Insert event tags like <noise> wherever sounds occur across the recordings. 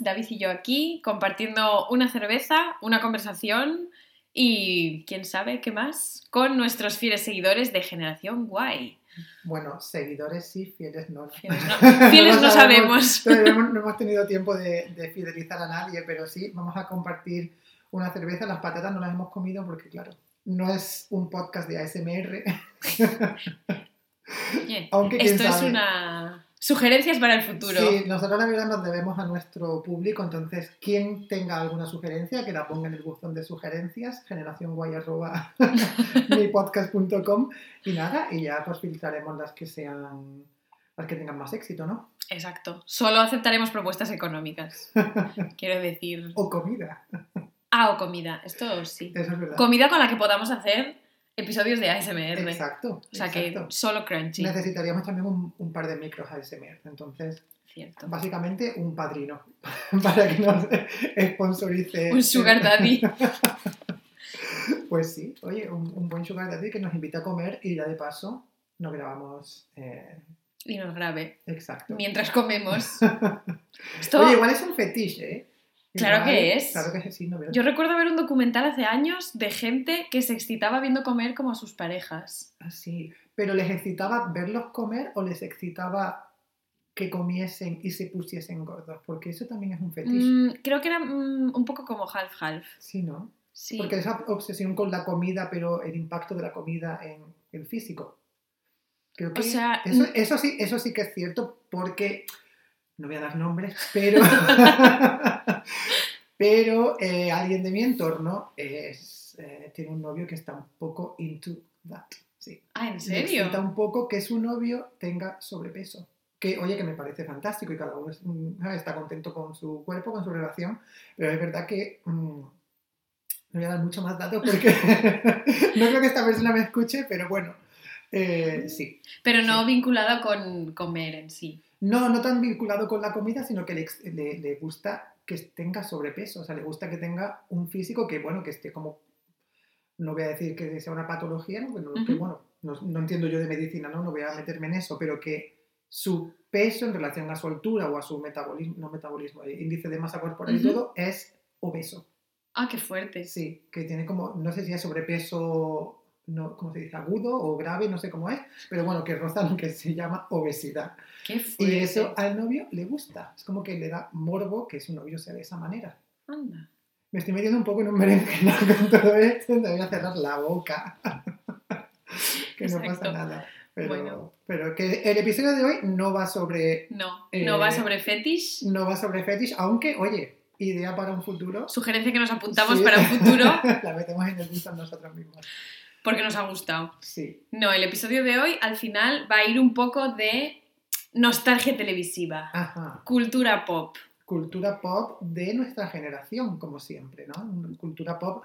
David y yo aquí, compartiendo una cerveza, una conversación y quién sabe qué más con nuestros fieles seguidores de Generación Guay. Bueno, seguidores sí, fieles no. Fieles no, fieles no sabemos. No hemos tenido tiempo de, de fidelizar a nadie, pero sí, vamos a compartir una cerveza. Las patatas no las hemos comido porque, claro, no es un podcast de ASMR. <laughs> Aunque, esto es una Sugerencias para el futuro. Sí, nosotros la verdad nos debemos a nuestro público, entonces quien tenga alguna sugerencia, que la ponga en el buzón de sugerencias, generacionguay.mipodcast.com <laughs> y nada, y ya pues filtraremos las que sean, las que tengan más éxito, ¿no? Exacto. Solo aceptaremos propuestas económicas. <laughs> Quiero decir. O comida. Ah, o comida. Esto sí. Eso es verdad. Comida con la que podamos hacer episodios de ASMR. Exacto. O sea que solo crunchy. Necesitaríamos también un, par de micros ASMR. Entonces, Cierto. básicamente un padrino <laughs> para que nos sponsorice. Un sugar daddy. <laughs> pues sí, oye, un, buen sugar daddy que nos invita a comer y ya de paso nos grabamos. Eh, y nos grabe. Exacto. Mientras comemos. <laughs> Oye, igual es un fetiche, ¿eh? Claro que es. Claro que sí, no Yo recuerdo ver un documental hace años de gente que se excitaba viendo comer como a sus parejas. Ah, sí. ¿Pero les excitaba verlos comer o les excitaba que comiesen y se pusiesen gordos? Porque eso también es un fetiche. Mm, creo que era mm, un poco como half-half. Sí, ¿no? Sí. Porque esa obsesión con la comida, pero el impacto de la comida en el físico. Creo que sea, eso, eso, sí, eso sí que es cierto porque no voy a dar nombres, pero, <laughs> pero eh, alguien de mi entorno es, eh, tiene un novio que está un poco into that. Sí. Ah, ¿en serio? Necesita un poco que su novio tenga sobrepeso. Que, oye, que me parece fantástico y cada uno mm, está contento con su cuerpo, con su relación, pero es verdad que mm, no voy a dar mucho más datos porque <laughs> no creo que esta persona me escuche, pero bueno, eh, sí. Pero no vinculado con comer en sí. No, no tan vinculado con la comida, sino que le, le, gusta que tenga sobrepeso, o sea, le gusta que tenga un físico que, bueno, que esté como, no voy a decir que sea una patología, ¿no? Bueno, que, bueno no, entiendo yo de medicina, ¿no? No voy a meterme en eso, pero que su peso en relación a su altura o a su metabolismo, no metabolismo, eh, índice de masa corporal y todo, es obeso. Ah, qué fuerte. Sí, que tiene como, no sé si es sobrepeso no, ¿cómo se dice? Agudo o grave, no sé cómo es, pero bueno, que roza lo que se llama obesidad. Qué y eso al novio le gusta. Es como que le da morbo que su novio sea de esa manera. Anda. Me estoy metiendo un poco en un berenjenal <laughs> con todo esto, me voy a cerrar la boca. <laughs> que no pasa nada. Pero, pero que el episodio de hoy no va sobre... No, no va eh, sobre fetish. No va sobre fetish, aunque, oye, idea para un futuro. Sugerencia que nos apuntamos para un futuro. <laughs> la metemos en el gusto nosotros mismos porque nos ha gustado. Sí. No, el episodio de hoy al final va a ir un poco de nostalgia televisiva, Ajá. cultura pop. Cultura pop de nuestra generación, como siempre, ¿no? Cultura pop,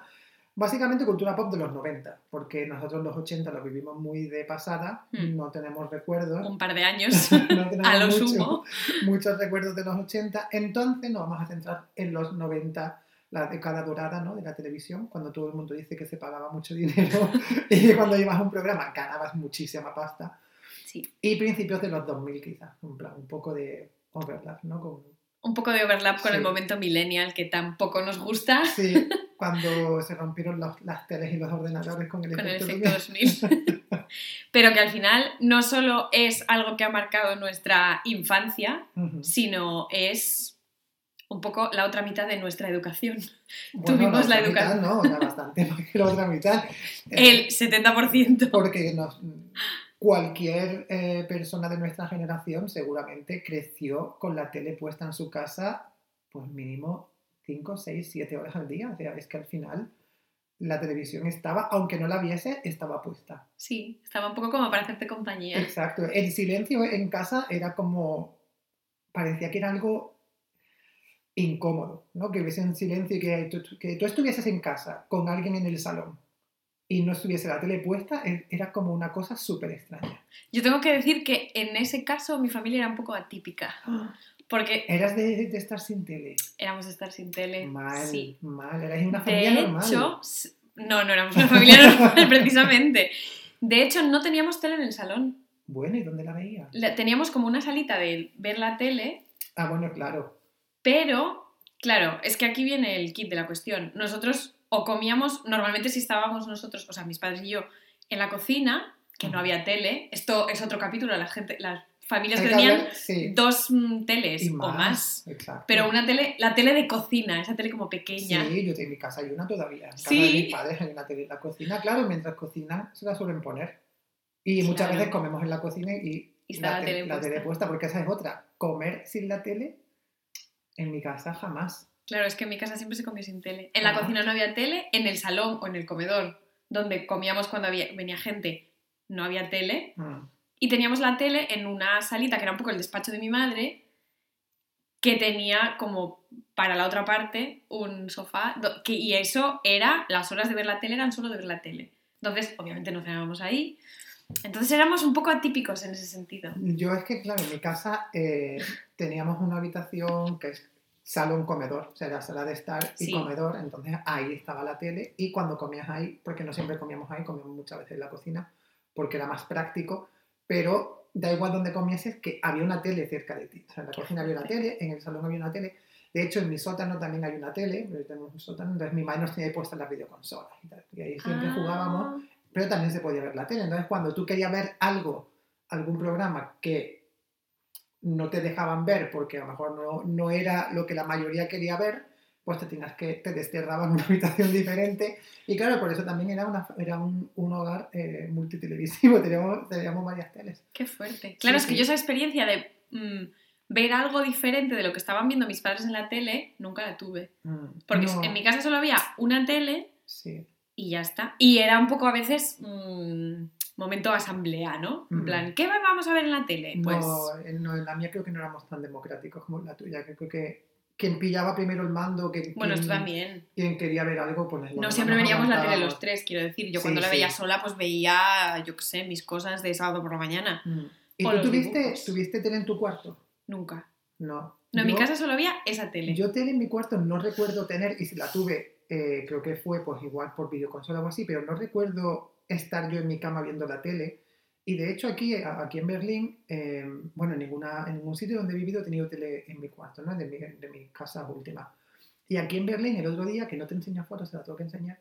básicamente cultura pop de los 90, porque nosotros los 80 lo vivimos muy de pasada, hmm. no tenemos recuerdos. Un par de <laughs> años, a lo sumo. Muchos recuerdos de los 80, entonces nos vamos a centrar en los 90 la década dorada ¿no? de la televisión, cuando todo el mundo dice que se pagaba mucho dinero <laughs> y cuando ibas a un programa ganabas muchísima pasta. Sí. Y principios de los 2000 quizás, un, plan, un poco de overlap, ¿no? Con... Un poco de overlap con el momento millennial que tampoco nos gusta. Sí, cuando se rompieron los, las teles y los ordenadores con el con efecto, el efecto 2000. <laughs> Pero que al final no solo es algo que ha marcado nuestra infancia, sino es un poco la otra mitad de nuestra educación. Tuvimos la educación. no, bastante <laughs> más que la otra mitad. <laughs> El 70%. Porque nos, cualquier eh, persona de nuestra generación seguramente creció con la tele puesta en su casa, pues mínimo 5, 6, 7 horas al día. O sea, es que al final la televisión estaba, aunque no la viese, estaba puesta. Sí, estaba un poco como para hacerte compañía. Exacto. El silencio en casa era como. parecía que era algo incómodo, ¿no? Que hubiese un silencio y que tú, que tú estuvieses en casa con alguien en el salón y no estuviese la tele puesta, e, era como una cosa súper extraña. Yo tengo que decir que en ese caso mi familia era un poco atípica. <gasps> Porque... ¿Eras de, estar sin tele? Éramos de estar sin tele. Mal, sí. mal. Erais una familia de normal. Hecho, no, no éramos una familia <laughs> normal, precisamente. De hecho, no teníamos tele en el salón. Bueno, ¿y dónde la veías? teníamos como una salita de ver la tele. Ah, bueno, claro Pero, claro, es que aquí viene el kit de la cuestión. Nosotros o comíamos, normalmente si estábamos nosotros, o sea, mis padres y yo, en la cocina, que no había tele, esto es otro capítulo, la gente, las familias que tenían dos mm, teles o más. Pero una tele, la tele de cocina, esa tele como pequeña. Sí, yo en mi casa hay una todavía. En casa de mis padres hay una tele en la cocina. Claro, mientras cocinan se la suelen poner. Y muchas veces comemos en la cocina y, la, tele, la tele puesta, porque esa es otra. Comer sin la tele, en mi casa jamás. Claro, es que en mi casa siempre se comió sin tele. En la cocina no había tele, en el salón o en el comedor, donde comíamos cuando había, venía gente, no había tele. Mm. Y teníamos la tele en una salita que era un poco el despacho de mi madre, que tenía como para la otra parte un sofá, que, y eso era, las horas de ver la tele eran solo de ver la tele. Entonces, obviamente no cenábamos ahí. Entonces éramos un poco atípicos en ese sentido. Yo es que, claro, en mi casa eh, teníamos una habitación que es salón-comedor, o sea, era sala de estar y comedor, entonces ahí estaba la tele y cuando comías ahí, porque no siempre comíamos ahí, comíamos muchas veces en la cocina, porque era más práctico, pero da igual donde comieses que había una tele cerca de ti. O sea, en la cocina había una tele, en el salón había una tele. De hecho, en mi sótano también hay una tele, tenemos un sótano, entonces mi madre nos tenía puestas las videoconsolas y tal. Y ahí siempre jugábamos, ah. Pero también se podía ver la tele. Entonces, cuando tú querías ver algo, algún programa que no te dejaban ver porque a lo mejor no, no era lo que la mayoría quería ver, pues te tenías que, te desterraban <laughs> una habitación diferente. Y claro, por eso también era, una, era un, un hogar eh, multitelevisivo, <laughs> teníamos, teníamos varias teles. Qué fuerte. Claro, es que yo esa experiencia de mm, ver algo diferente de lo que estaban viendo mis padres en la tele, nunca la tuve. Mm, Porque en mi casa solo había una tele y ya está. Y era un poco a veces... Mm, momento asamblea, ¿no? En plan, ¿qué vamos a ver en la tele? Pues... No, en la mía creo que no éramos tan democráticos como en la tuya. Creo que quien pillaba primero el mando, que, bueno, quien, también. quien quería ver algo, pues No siempre veníamos la tele los tres, quiero decir. Yo cuando la veía sola, pues veía, yo qué sé, mis cosas de sábado por la mañana. Mm. ¿Y tú tuviste, tuviste tele en tu cuarto? Nunca. No. No, en mi casa solo había esa tele. Yo tele en mi cuarto no recuerdo tener, y si la tuve, eh, creo que fue pues igual por videoconsola o así, pero no recuerdo estar yo en mi cama viendo la tele. Y de hecho aquí, aquí en Berlín, em, bueno, en, ninguna, en ningún sitio donde he vivido he tenido tele en mi cuarto, ¿no? De mi, de mi casa última. Y aquí en Berlín, el otro día, que no te enseño fotos, te la tengo que enseñar,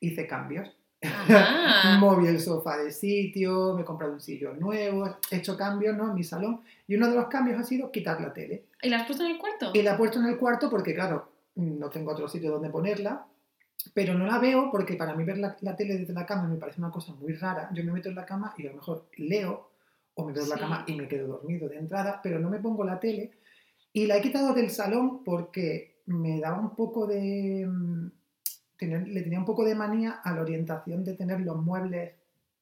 hice cambios. <laughs> Moví el sofá de sitio, me he comprado un sillón nuevo, he hecho cambios ¿no? en mi salón. Y uno de los cambios ha sido quitar la tele. ¿Y la has puesto en el cuarto? Y la he puesto en el cuarto porque, claro, no tengo otro sitio donde ponerla pero no la veo porque para mí ver la, tele desde la cama me parece una cosa muy rara. Yo me meto en la cama y a lo mejor leo o me quedo en la cama y me quedo dormido de entrada, pero no me pongo la tele. Y la he quitado del salón porque me daba un poco de... Mm, le tenía un poco de manía a la orientación de tener los muebles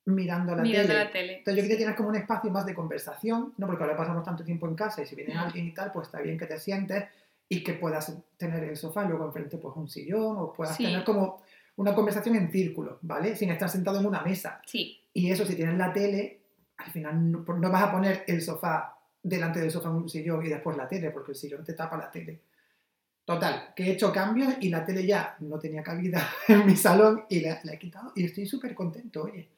mirando la, mirando tele. la tele. Entonces yo quería tener como un espacio más de conversación, ¿no? Porque ahora pasamos tanto tiempo en casa y si viene alguien y tal, pues está bien que te sientes y que puedas tener el sofá y luego enfrente pues un sillón o puedas tener como una conversación en círculo, ¿vale? Sin estar sentado en una mesa. Sí. Y eso si tienes la tele, al final no, no vas a poner el sofá delante del sofá en un sillón y después la tele, porque el sillón te tapa la tele. Total, que he hecho cambios y la tele ya no tenía cabida <laughs> en mi salón y la, la he quitado y estoy súper contento, oye.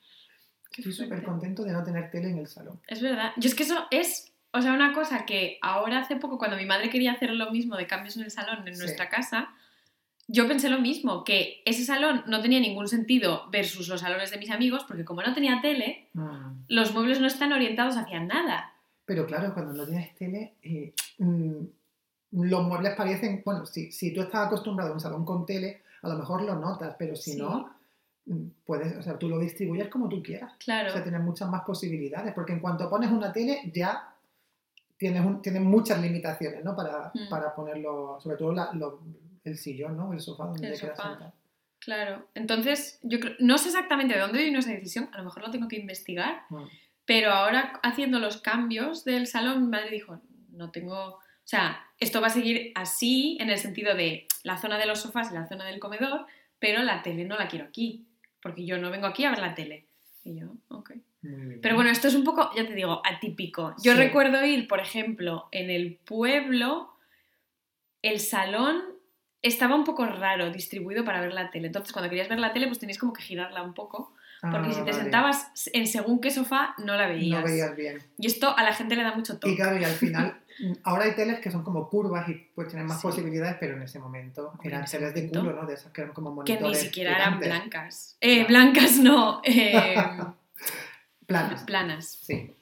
Estoy súper contento de no tener tele en el salón. Es verdad. Yo es que eso es o sea, una cosa que ahora hace poco, cuando mi madre quería hacer lo mismo de cambios en el salón en nuestra casa, yo pensé lo mismo, que ese salón no tenía ningún sentido versus los salones de mis amigos, porque como no tenía tele, ah. los muebles no están orientados hacia nada. Pero claro, cuando no tienes tele, eh, mm, los muebles parecen, bueno, si, si tú estás acostumbrado a un salón con tele, a lo mejor lo notas, pero si no, mm, puedes, o sea, tú lo distribuyes como tú quieras. Claro. O sea, tienes muchas más posibilidades, porque en cuanto pones una tele, ya tienes, muchas limitaciones, ¿no? Para, mm. para ponerlo, sobre todo el sillón, ¿no? El sofá donde te quieras sentar. Claro, entonces yo no sé exactamente de dónde vino esa decisión, a lo mejor lo tengo que investigar, mm. pero ahora haciendo los cambios del salón, mi madre dijo, no tengo, o sea, esto va a seguir así en el sentido de la zona de los sofás y la zona del comedor, pero la tele no la quiero aquí, porque yo no vengo aquí a ver la tele. Y yo, ok. Pero bueno, esto es un poco, ya te digo, atípico. Yo recuerdo ir, por ejemplo, en el pueblo, el salón estaba un poco raro distribuido para ver la tele. Entonces, cuando querías ver la tele, pues tenías como que girarla un poco. Porque ah, si te sentabas en según qué sofá, no la veías. No veías bien. Y esto a la gente le da mucho toque. Y claro, y al final, <laughs> Ahora hay teles que son como curvas y pues tienen más Sí. posibilidades, pero en ese momento Hombre, eran teles de culo, ¿no? De esas que eran como Que monitores. ni siquiera eran blancas. Eh, Claro. blancas no, <laughs> eh, Planas. planas. Sí,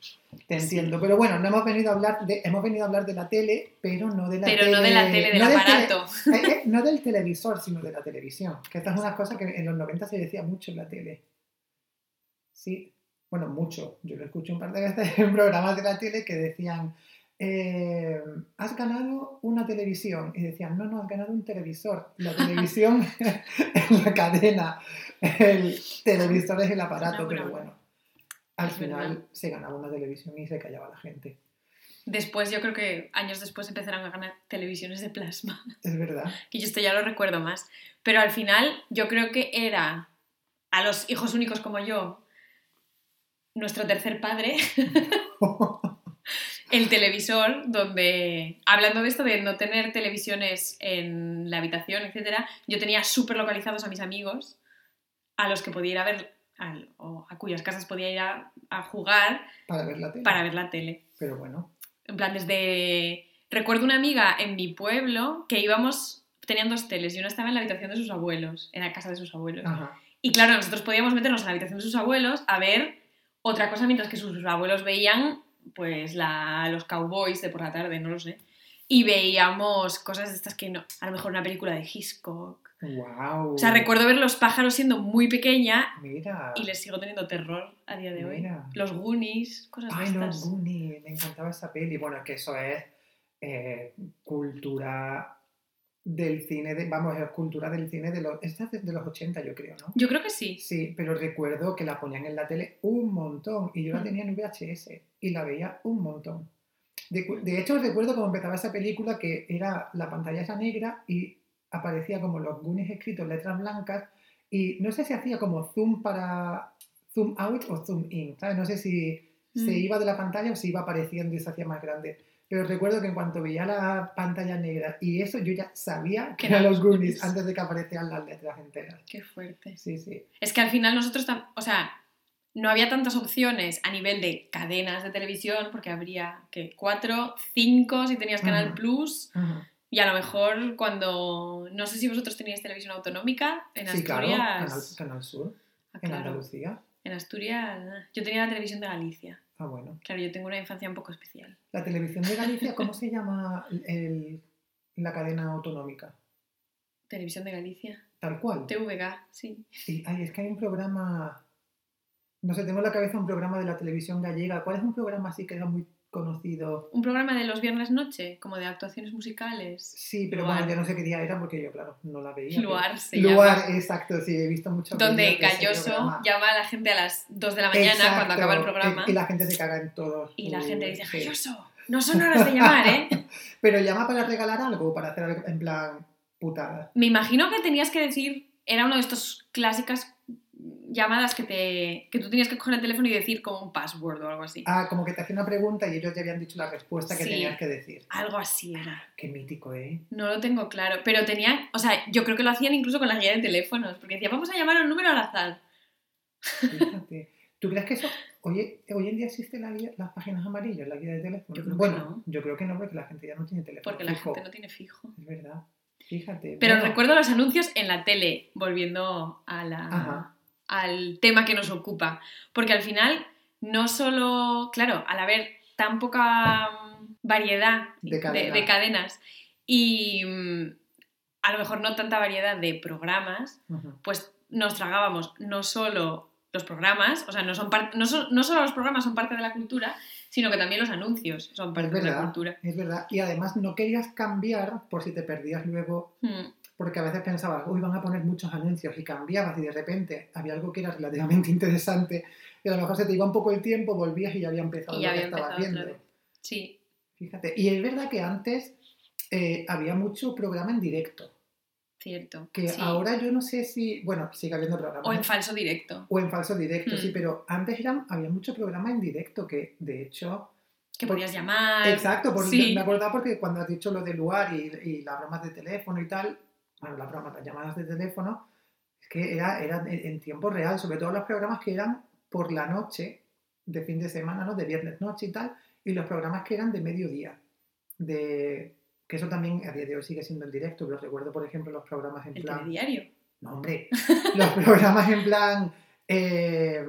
te entiendo. Pero bueno, no hemos venido a hablar de, hemos venido a hablar de la tele, pero no de la Pero tele. no de la tele, del no tele- aparato. <laughs> eh, eh, no del televisor, sino de la televisión. Que esta es una cosa que en los 90 se decía mucho en la tele. Sí, bueno, mucho. Yo lo escuché un par de veces en programas de la tele que decían, eh, has ganado una televisión. Y decían, no, no, has ganado un televisor. La televisión <laughs> <laughs> es la cadena, el televisor es el aparato, pero bueno. Al final verdad. se ganaba una televisión y se callaba la gente. Después, yo creo que años después empezaron a ganar televisiones de plasma. <laughs> Es verdad. que yo esto ya lo recuerdo más. Pero al final yo creo que era a los hijos únicos como yo, nuestro tercer padre, <laughs> el televisor, donde, hablando de esto de no tener televisiones en la habitación, etcétera, yo tenía súper localizados a mis amigos, a los que podía ir a ver, al- o a cuyas casas podía ir a, a jugar para ver la tele. para ver la tele. Pero bueno, En plan, desde... Recuerdo una amiga en mi pueblo que íbamos, tenían dos teles y una estaba en la habitación de sus abuelos, en la casa de sus abuelos. ajá. Y claro, nosotros podíamos meternos en la habitación de sus abuelos a ver otra cosa mientras que sus abuelos veían pues la, los cowboys de por la tarde, no lo sé. Y veíamos cosas de estas que no, a lo mejor una película de Hitchcock. Wow. O sea, recuerdo ver los pájaros siendo muy pequeña Mira. y les sigo teniendo terror a día de hoy. Mira. Los Goonies, cosas Ay, de no, estas. Goonies, me encantaba esa peli. Bueno, es que eso es eh, cultura del cine, de, vamos, es cultura del cine de los, esta es de los 80 yo creo, ¿no? Yo creo que sí. Sí, pero recuerdo que la ponían en la tele un montón y yo la Mm. tenía en VHS y la veía un montón. De, de hecho, recuerdo cómo empezaba esa película que era la pantalla esa negra y aparecía como los Goonies escritos en letras blancas y no sé si hacía como zoom para zoom out o zoom in, ¿sabes? No sé si se Mm. iba de la pantalla o se iba apareciendo y se hacía más grande. Pero recuerdo que en cuanto veía la pantalla negra y eso, yo ya sabía que eran los Goonies antes de que aparecieran las letras enteras. Qué fuerte. Sí, sí. Es que al final nosotros, o sea, no había tantas opciones a nivel de cadenas de televisión, porque habría que cuatro, cinco si tenías Canal. Plus, y a lo mejor cuando, no sé si vosotros teníais televisión autonómica, en Sí, claro, Asturias, Canal, Canal Sur, Ah, en claro, Andalucía. en Asturias, yo tenía la televisión de Galicia, Ah, bueno. claro, yo tengo una infancia un poco especial. La televisión de Galicia, ¿cómo se llama el- la cadena autonómica? Televisión de Galicia, Tal cual. TVG, sí. Sí, ay, es que hay un programa, no sé, tengo en la cabeza un programa de la televisión gallega. ¿Cuál es un programa así que era muy conocido? Un programa de los viernes noche, como de actuaciones musicales. Sí, pero Luar. bueno, yo no sé qué día era porque yo, claro, no la veía. pero- Luar se Luar, llama. exacto, sí, he visto mucho. Donde Galloso llama a la gente a las 2 de la mañana cuando acaba el programa. Y la gente se caga en todos. Y la gente dice, Sí. Galloso, no son horas de llamar, ¿eh? <laughs> Pero llama para regalar algo, para hacer algo en plan putada. Me imagino que tenías que decir, era uno de estos clásicas llamadas que, te, que tú tenías que coger el teléfono y decir como un password o algo así. Ah, como que te hacía una pregunta y ellos ya habían dicho la respuesta que Sí. tenías que decir. Algo así era. Qué mítico, ¿eh? No lo tengo claro. Pero tenía, o sea, yo creo que lo hacían incluso con la guía de teléfonos, porque decía, vamos a llamar a un número al azar. Fíjate. ¿Tú crees que eso, hoy, hoy en día existen la guía- las páginas amarillas, la guía de teléfono? Yo creo que bueno, no. yo creo que no, porque la gente ya no tiene teléfono. Porque la gente no tiene fijo. Es verdad. Fíjate. Pero Bueno, recuerdo los anuncios en la tele, volviendo a la, Ajá. Al tema que nos ocupa. Porque al final, no solo, claro, al haber tan poca mm, variedad De cadena. de cadenas y mm, a lo mejor no tanta variedad de programas, pues nos tragábamos no solo los programas, o sea, no, son no, so- no solo los programas son parte de la cultura, sino que también los anuncios son parte de la cultura. Es verdad. Y además no querías cambiar por si te perdías luego, Mm, porque a veces pensabas, uy, van a poner muchos anuncios y cambiabas y de repente había algo que era relativamente <laughs> interesante y a lo mejor se te iba un poco el tiempo, volvías y ya había empezado Y ya lo que estabas otra viendo. vez. Sí, Fíjate. Y es verdad que antes eh, había mucho programa en directo. cierto. Que sí. ahora yo no sé si, bueno, sigue habiendo programas. O en falso directo. O en falso directo, Mm. sí, pero antes eran, había mucho programa en directo que, de hecho... Que por- podías llamar. Exacto, por, sí. me acordaba porque cuando has dicho lo de Luar y, y las bromas de teléfono y tal, bueno, las bromas, las llamadas de teléfono, es que era, era en, tiempo real, sobre todo los programas que eran por la noche, de fin de semana, ¿no? De viernes noche y tal, y los programas que eran de mediodía. de que eso también a día de hoy sigue siendo en directo, pero recuerdo, por ejemplo, los programas en El plan... diario. No, hombre, los programas en plan, eh,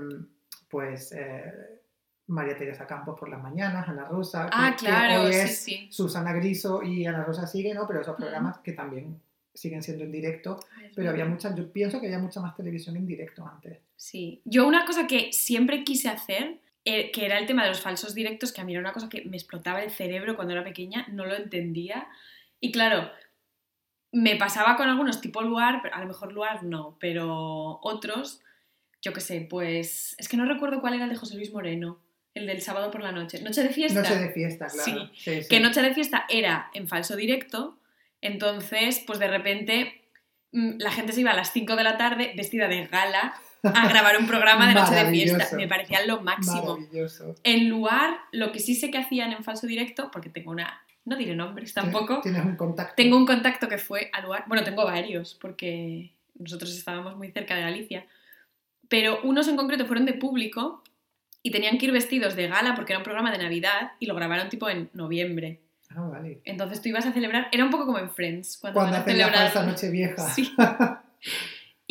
pues, eh, María Teresa Campos por las mañanas, Ana Rosa, Ah, claro, hoy sí, es sí. Susana Griso y Ana Rosa sigue, ¿no? Pero esos programas que también siguen siendo en directo, Ay, pero había mucha, yo pienso que había mucha más televisión en directo antes. Sí. Yo una cosa que siempre quise hacer, eh, que era el tema de los falsos directos, que a mí era una cosa que me explotaba el cerebro cuando era pequeña, no lo entendía. Y claro, me pasaba con algunos tipo Luar, pero a lo mejor Luar no, pero otros, yo qué sé, pues es que no recuerdo cuál era el de José Luis Moreno, el del sábado por la noche. Noche de fiesta. Noche de fiesta, claro. Sí, Sí, sí. que Noche de Fiesta era en falso directo, entonces, pues de repente mm, la gente se iba a las 5 de la tarde vestida de gala a grabar un programa de Noche de Fiesta. Me parecía lo máximo. En lugar, lo que sí sé que hacían en falso directo, porque tengo una, no diré nombres tampoco, Tienes un contacto. tengo un contacto que fue al lugar, bueno, tengo varios, porque nosotros estábamos muy cerca de Galicia, pero unos en concreto fueron de público y tenían que ir vestidos de gala porque era un programa de Navidad y lo grabaron tipo en noviembre. Ah, vale. Entonces tú ibas a celebrar, era un poco como en Friends, cuando, Cuando hacen la celebrar. falsa noche vieja. Sí. <laughs>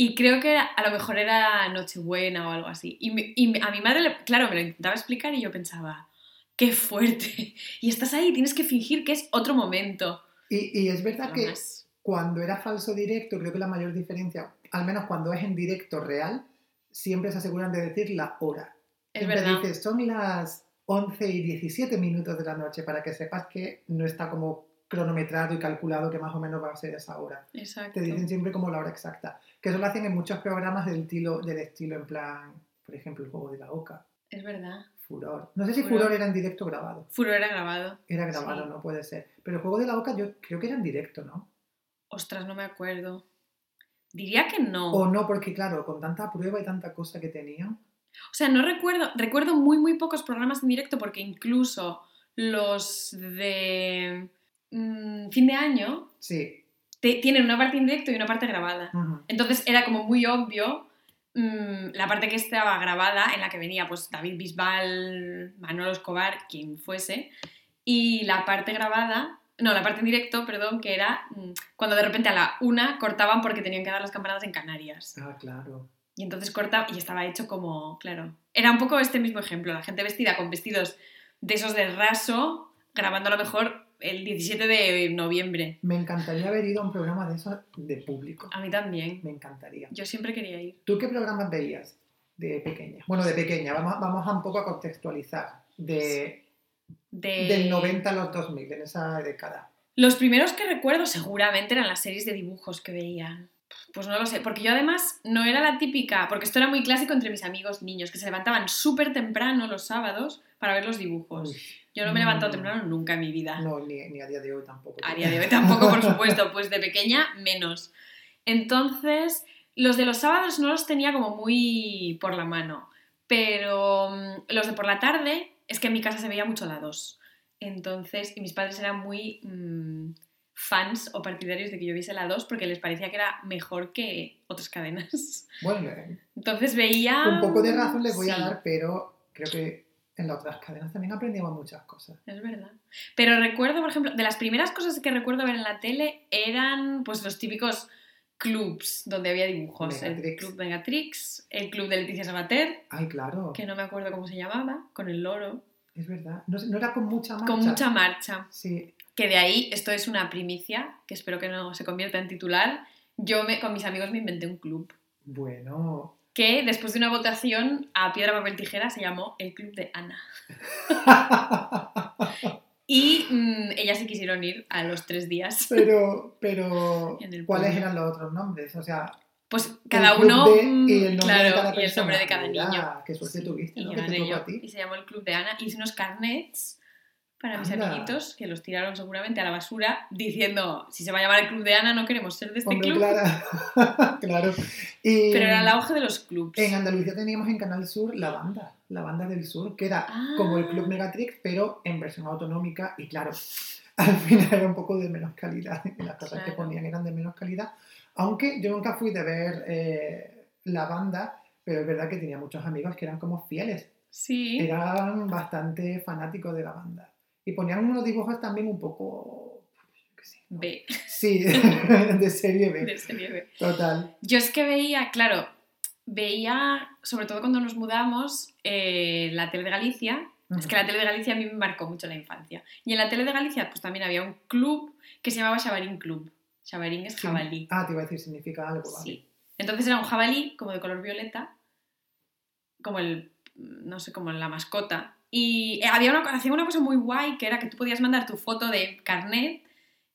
Y creo que era- a lo mejor era Nochebuena o algo así. Y, a mi madre, claro, me lo intentaba explicar y yo pensaba, qué fuerte. <laughs> Y estás ahí, tienes que fingir que es otro momento. Y, y es verdad que cuando era falso directo, creo que la mayor diferencia, al menos cuando es en directo real, siempre se aseguran de decir la hora. es Siempre verdad. dices, son las 11 y 17 minutos de la noche para que sepas que no está como cronometrado y calculado que más o menos va a ser esa hora. Exacto. Te dicen siempre como la hora exacta. Que eso lo hacen en muchos programas del estilo, del estilo en plan, por ejemplo, el juego de la oca, Es verdad. Furor. No sé si Furor. Furor era en directo o grabado. Furor era grabado. Era grabado, Sí. no puede ser. Pero el juego de la oca yo creo que era en directo, ¿no? Ostras, no me acuerdo. Diría que no. O no, porque claro, con tanta prueba y tanta cosa que tenían. O sea, no recuerdo, recuerdo muy, muy pocos programas en directo porque incluso los de mm, fin de año Sí. te- tienen una parte en directo y una parte grabada. Entonces era como muy obvio mm, la parte que estaba grabada, en la que venía pues David Bisbal, Manolo Escobar, quien fuese, y la parte grabada, no, la parte en directo, perdón, que era mm, cuando de repente a la una cortaban porque tenían que dar las campanadas en Canarias. Ah, claro. Y entonces corta y estaba hecho como, claro. Era un poco este mismo ejemplo, la gente vestida con vestidos de esos de raso, grabando a lo mejor el 17 de noviembre. Me encantaría haber ido a un programa de esos de público. A mí también. Me encantaría. Yo siempre quería ir. ¿Tú qué programas veías de pequeña? Bueno, de pequeña, vamos, vamos a un poco a contextualizar. De, De... Del 90 a los 2000, en esa década. Los primeros que recuerdo seguramente eran las series de dibujos que veían. Pues no lo sé, porque yo además no era la típica, porque esto era muy clásico entre mis amigos niños, que se levantaban súper temprano los sábados para ver los dibujos. Uy, Yo no me he levantado Mm. temprano nunca en mi vida. no, ni, ni a día de hoy tampoco. A día de hoy tampoco, por supuesto, pues de pequeña menos. Entonces, los de los sábados no los tenía como muy por la mano, pero mm, los de por la tarde es que en mi casa se veía mucho la 2. Entonces, y mis padres eran muy mm, fans o partidarios de que yo viese la 2 porque les parecía que era mejor que otras cadenas. <laughs> Bueno, eh, Entonces veía... un poco de razón les voy a Sí. dar, pero creo que en las otras cadenas también aprendíamos muchas cosas. Es verdad. Pero recuerdo, por ejemplo, de las primeras cosas que recuerdo ver en la tele eran pues los típicos clubs donde había dibujos. El Megatrix. Club Megatrix, el Club de Leticia Sabater, Ay, claro, que no me acuerdo cómo se llamaba, con el loro, es verdad. No, no era con mucha marcha. con mucha marcha. Sí, Que de ahí, esto es una primicia, que espero que no se convierta en titular. Yo me, con mis amigos me inventé un club. bueno. Que después de una votación a piedra, papel, tijera se llamó el Club de Ana. <laughs> Y mm, ellas sí quisieron ir a los tres días. pero, pero, <laughs> ¿cuáles eran los otros nombres? O sea, Pues cada uno. de- mm, y el nombre de claro, cada y el persona. nombre de cada Mira, niño. qué suerte Sí, tuviste, y ¿no? Que te tocó yo. a ti. Y se llamó el Club de Ana. Hice unos carnets para mis Anda. amiguitos que los tiraron seguramente a la basura diciendo: si se va a llamar el Club de Ana, no queremos ser de este Hombre, club. Clara. <laughs> claro. Y Pero era el auge de los clubs. en Andalucía teníamos en Canal Sur la banda, la banda del sur, que era Ah. como el Club Megatrix, pero en versión autonómica y claro, <laughs> al final era un poco de menos calidad, las cosas que ponían eran de menos calidad, aunque yo nunca fui de ver eh, la banda, pero es verdad que tenía muchos amigos que eran como fieles, Sí. eran bastante fanáticos de la banda. Y ponían unos dibujos también un poco... yo sé, ¿no? B. Sí, <laughs> <laughs> de serie B. De serie B. Total. Yo es que veía, claro, veía, sobre todo cuando nos mudamos, eh, la tele de Galicia. Es que la tele de Galicia a mí me marcó mucho la infancia. Y en la tele de Galicia, pues también había un club que se llamaba Xabarín Club. Xabarín es Sí. jabalí. Ah, te iba a decir, significa algo. vale. Sí. Entonces era un jabalí como de color violeta, como el, no sé, como la mascota. Y eh, había una, hacía una cosa muy guay que era que tú podías mandar tu foto de carnet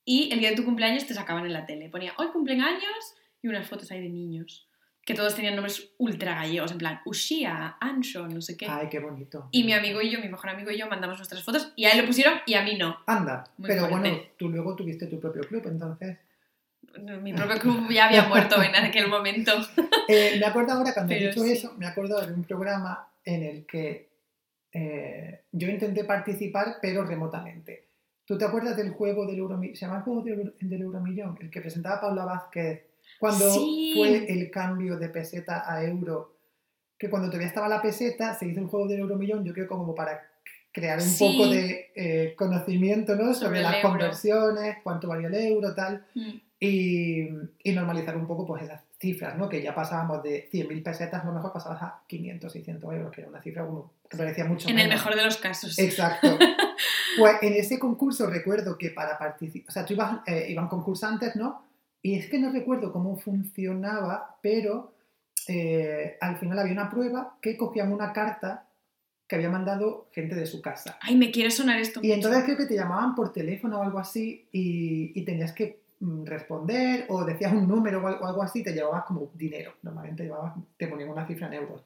y el día de tu cumpleaños te sacaban en la tele. Ponía hoy cumpleaños y unas fotos ahí de niños. Que todos tenían nombres ultra gallegos, en plan Ushia, Ancho, no sé qué. Ay, qué bonito. Y mi amigo y yo, mi mejor amigo y yo, mandamos nuestras fotos y a él lo pusieron y a mí no. Anda, Muy pero fuerte. bueno, tú luego tuviste tu propio club, entonces... Mi propio club ya había <laughs> muerto en aquel momento. Eh, me acuerdo ahora, cuando he Pero dicho sí. eso, me acuerdo de un programa en el que eh, yo intenté participar, pero remotamente. ¿Tú te acuerdas del juego del Euromillón? ¿Se llama el juego del, Euro- del Euromillón? El que presentaba Paula Vázquez cuando Sí. fue el cambio de peseta a euro. Que cuando todavía estaba la peseta, se hizo el juego del Euromillón, yo creo como para crear un Sí. poco de eh, conocimiento ¿no? sobre, las conversiones, cuánto valía el euro, tal Mm. y, y normalizar un poco pues esas cifras, ¿no? Que ya pasábamos de 100.000 pesetas, a lo mejor pasabas a 500, 600 euros, que era una cifra que parecía mucho En el menos. mejor de los casos. Exacto. <laughs> Pues en ese concurso recuerdo que para participar, o sea, tú ibas, eh, iban concursantes, ¿no? Y es que no recuerdo cómo funcionaba, pero eh, al final había una prueba que cogían una carta que había mandado gente de su casa. Ay, me quiere sonar esto. Y mucho. entonces creo que te llamaban por teléfono o algo así y, y tenías que responder o decías un número o algo, así, te llevabas como dinero. Normalmente llevabas, te ponían una cifra en euros.